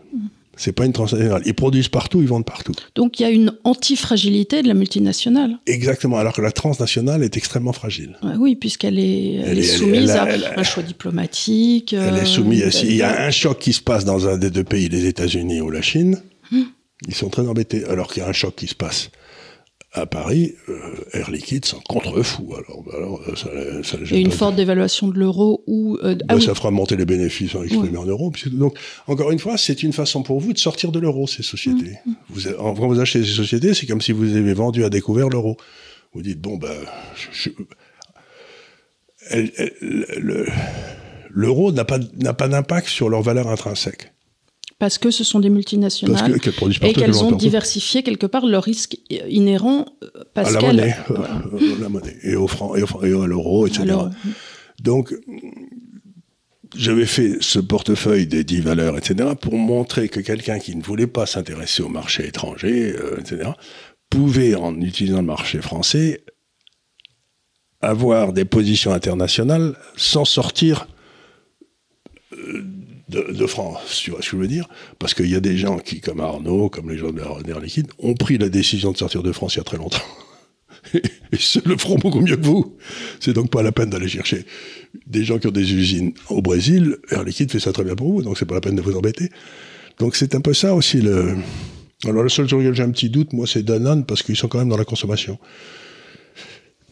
C'est pas une transnationale. Ils produisent partout, ils vendent partout.
Donc il y a une antifragilité de la multinationale.
Exactement, alors que la transnationale est extrêmement fragile.
oui, puisqu'elle est, soumise à un choix diplomatique.
Elle est soumise. Euh, il y a un choc qui se passe dans un des deux pays, les États-Unis ou la Chine. Hum. Ils sont très embêtés. Alors qu'il y a un choc qui se passe à Paris, euh, Air Liquide s'en contrefou. Alors, bah, alors ça,
ça Et une forte dévaluation de l'euro ou
euh, ah bah, ça fera monter les bénéfices en exprimé en euros. Donc, encore une fois, c'est une façon pour vous de sortir de l'euro ces sociétés. Mmh. Vous, quand vous achetez ces sociétés, c'est comme si vous avez vendu à découvert l'euro. Vous dites bon ben, l'euro n'a pas n'a pas d'impact sur leur valeur intrinsèque
parce que ce sont des multinationales et qu'elles ont diversifié quelque part leur risque inhérent
euh, parce à la monnaie, euh, euh, la monnaie, et au franc, et, à l'euro, etc. Donc, j'avais fait ce portefeuille des 10 valeurs, etc., pour montrer que quelqu'un qui ne voulait pas s'intéresser au marché étranger, etc., pouvait, en utilisant le marché français, avoir des positions internationales sans sortir de, France, tu vois ce que je veux dire Parce qu'il y a des gens qui, comme Arnaud, comme les gens de l'air liquide, ont pris la décision de sortir de France il y a très longtemps. <laughs> et se le feront beaucoup mieux que vous. C'est donc pas la peine d'aller chercher des gens qui ont des usines au Brésil. Air Liquide fait ça très bien pour vous, donc c'est pas la peine de vous embêter. Donc c'est un peu ça aussi le. Alors le seul sur lequel j'ai un petit doute, moi, c'est Danone, parce qu'ils sont quand même dans la consommation.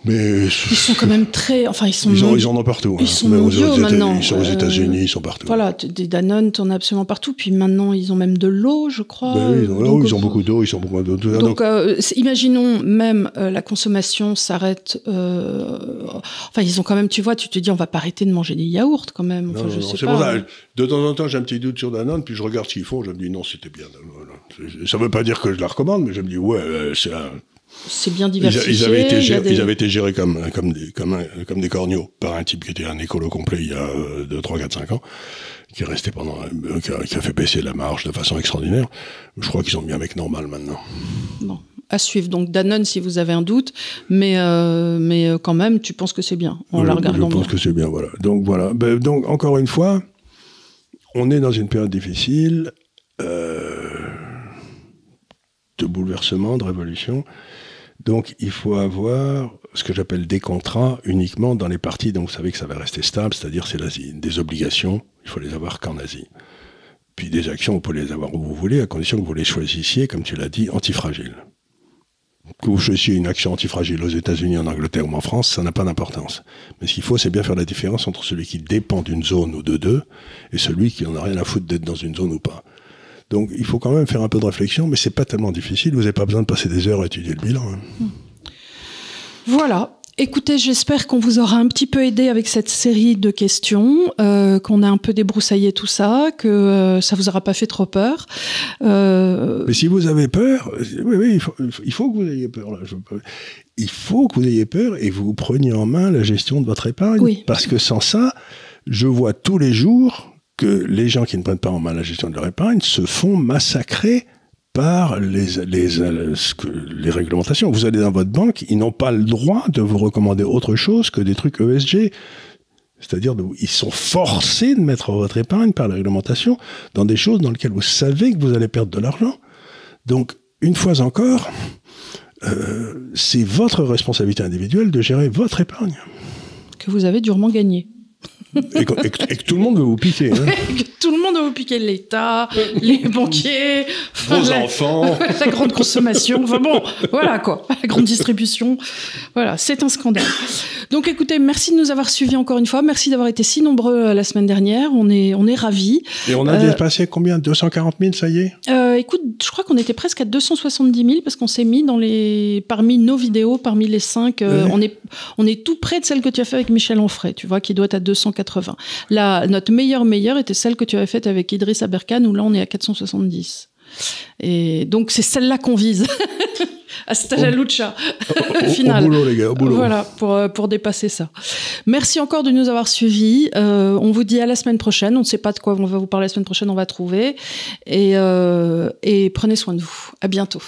Mais ils sont quand même très, enfin ils sont.
Ils, ils en ont partout.
Ils hein. sont mondiaux maintenant.
Ils sont aux euh, États-Unis, ils sont partout.
Voilà, des Danone, en as absolument partout. Puis maintenant, ils ont même de l'eau, je crois.
Ben oui, ils ont, ils ont beaucoup d'eau, ils ont beaucoup d'eau.
Donc, donc euh, imaginons même euh, la consommation s'arrête. enfin, ils ont quand même, tu vois, tu te dis, on va pas arrêter de manger des yaourts quand même. Enfin, je sais pas. Pour ça,
de temps en temps, j'ai un petit doute sur Danone, puis je regarde ce qu'ils font, je me dis non, c'était bien. Ça veut pas dire que je la recommande, mais je me dis ouais, c'est un
c'est bien diversifié.
Ils, avaient été gérés, ils avaient été gérés comme, comme, des, comme, comme des corneaux par un type qui était un écolo complet il y a 2, 3, 4, 5 ans, qui est resté pendant, euh, qui a, qui a, fait baisser la marge de façon extraordinaire. Je crois qu'ils sont bien avec normal maintenant.
Bon. À suivre. Donc Danone, si vous avez un doute, mais euh, mais euh, quand même, tu penses que c'est bien en la regardant.
Je pense que c'est bien, voilà. Donc voilà. Ben, donc encore une fois, on est dans une période difficile euh, de bouleversement, de révolution. Donc il faut avoir ce que j'appelle des contrats uniquement dans les parties dont vous savez que ça va rester stable, c'est-à-dire c'est l'Asie. Des obligations, il faut les avoir qu'en Asie. Puis des actions, vous pouvez les avoir où vous voulez, à condition que vous les choisissiez, comme tu l'as dit, antifragiles. Que vous choisissiez une action antifragile aux États-Unis, en Angleterre ou en France, ça n'a pas d'importance. Mais ce qu'il faut, c'est bien faire la différence entre celui qui dépend d'une zone ou de deux, et celui qui n'en a rien à foutre d'être dans une zone ou pas. Donc il faut quand même faire un peu de réflexion, mais c'est pas tellement difficile. Vous n'avez pas besoin de passer des heures à étudier le bilan. Hein.
Voilà. Écoutez, j'espère qu'on vous aura un petit peu aidé avec cette série de questions, euh, qu'on a un peu débroussaillé tout ça, que euh, ça vous aura pas fait trop peur. Euh, Euh,
Mais si vous avez peur, oui, oui, il faut, il faut que vous ayez peur. Là. Il faut que vous ayez peur et vous preniez en main la gestion de votre épargne.
Oui.
Parce que sans ça, je vois tous les jours que les gens qui ne prennent pas en main la gestion de leur épargne se font massacrer par euh, les réglementations. Vous allez dans votre banque, ils n'ont pas le droit de vous recommander autre chose que des trucs ESG. C'est-à-dire, ils sont forcés de mettre votre épargne par la réglementation dans des choses dans lesquelles vous savez que vous allez perdre de l'argent. Donc, une fois encore, euh, c'est votre responsabilité individuelle de gérer votre épargne.
que vous avez durement gagné.
Et que, et que- et que tout le monde veut vous piquer. hein. <laughs>
Que Tout le monde a piqué l'État, les <laughs> banquiers,
Vos
la-
enfants. <laughs>
la grande consommation. Enfin bon, voilà quoi, la grande distribution. Voilà, c'est un scandale. Donc écoutez, merci de nous avoir suivis encore une fois. Merci d'avoir été si nombreux euh, la semaine dernière. On est, on est ravis.
Et on a
Euh,
dépassé combien? 240 000, ça y est?
Euh, écoute, je crois qu'on était presque à 270 000 parce qu'on s'est mis dans les, parmi nos vidéos, parmi les cinq, euh,
Ouais.
on est, on est tout près de celle que tu as fait avec Michel Onfray, tu vois, qui doit être à 280. Là, notre meilleure meilleure était celle que tu avais faite avec Idriss Aberkan où là on est à 470. Et donc c'est celle-là qu'on vise. <laughs> Hasta la lucha. <laughs>
Au-
Final.
boulot, les gars, au boulot.
Voilà, pour, euh, pour dépasser ça. Merci encore de nous avoir suivis. Euh, on vous dit à la semaine prochaine. On ne sait pas de quoi on va vous parler la semaine prochaine, on va trouver. Et, euh, et prenez soin de vous. À bientôt.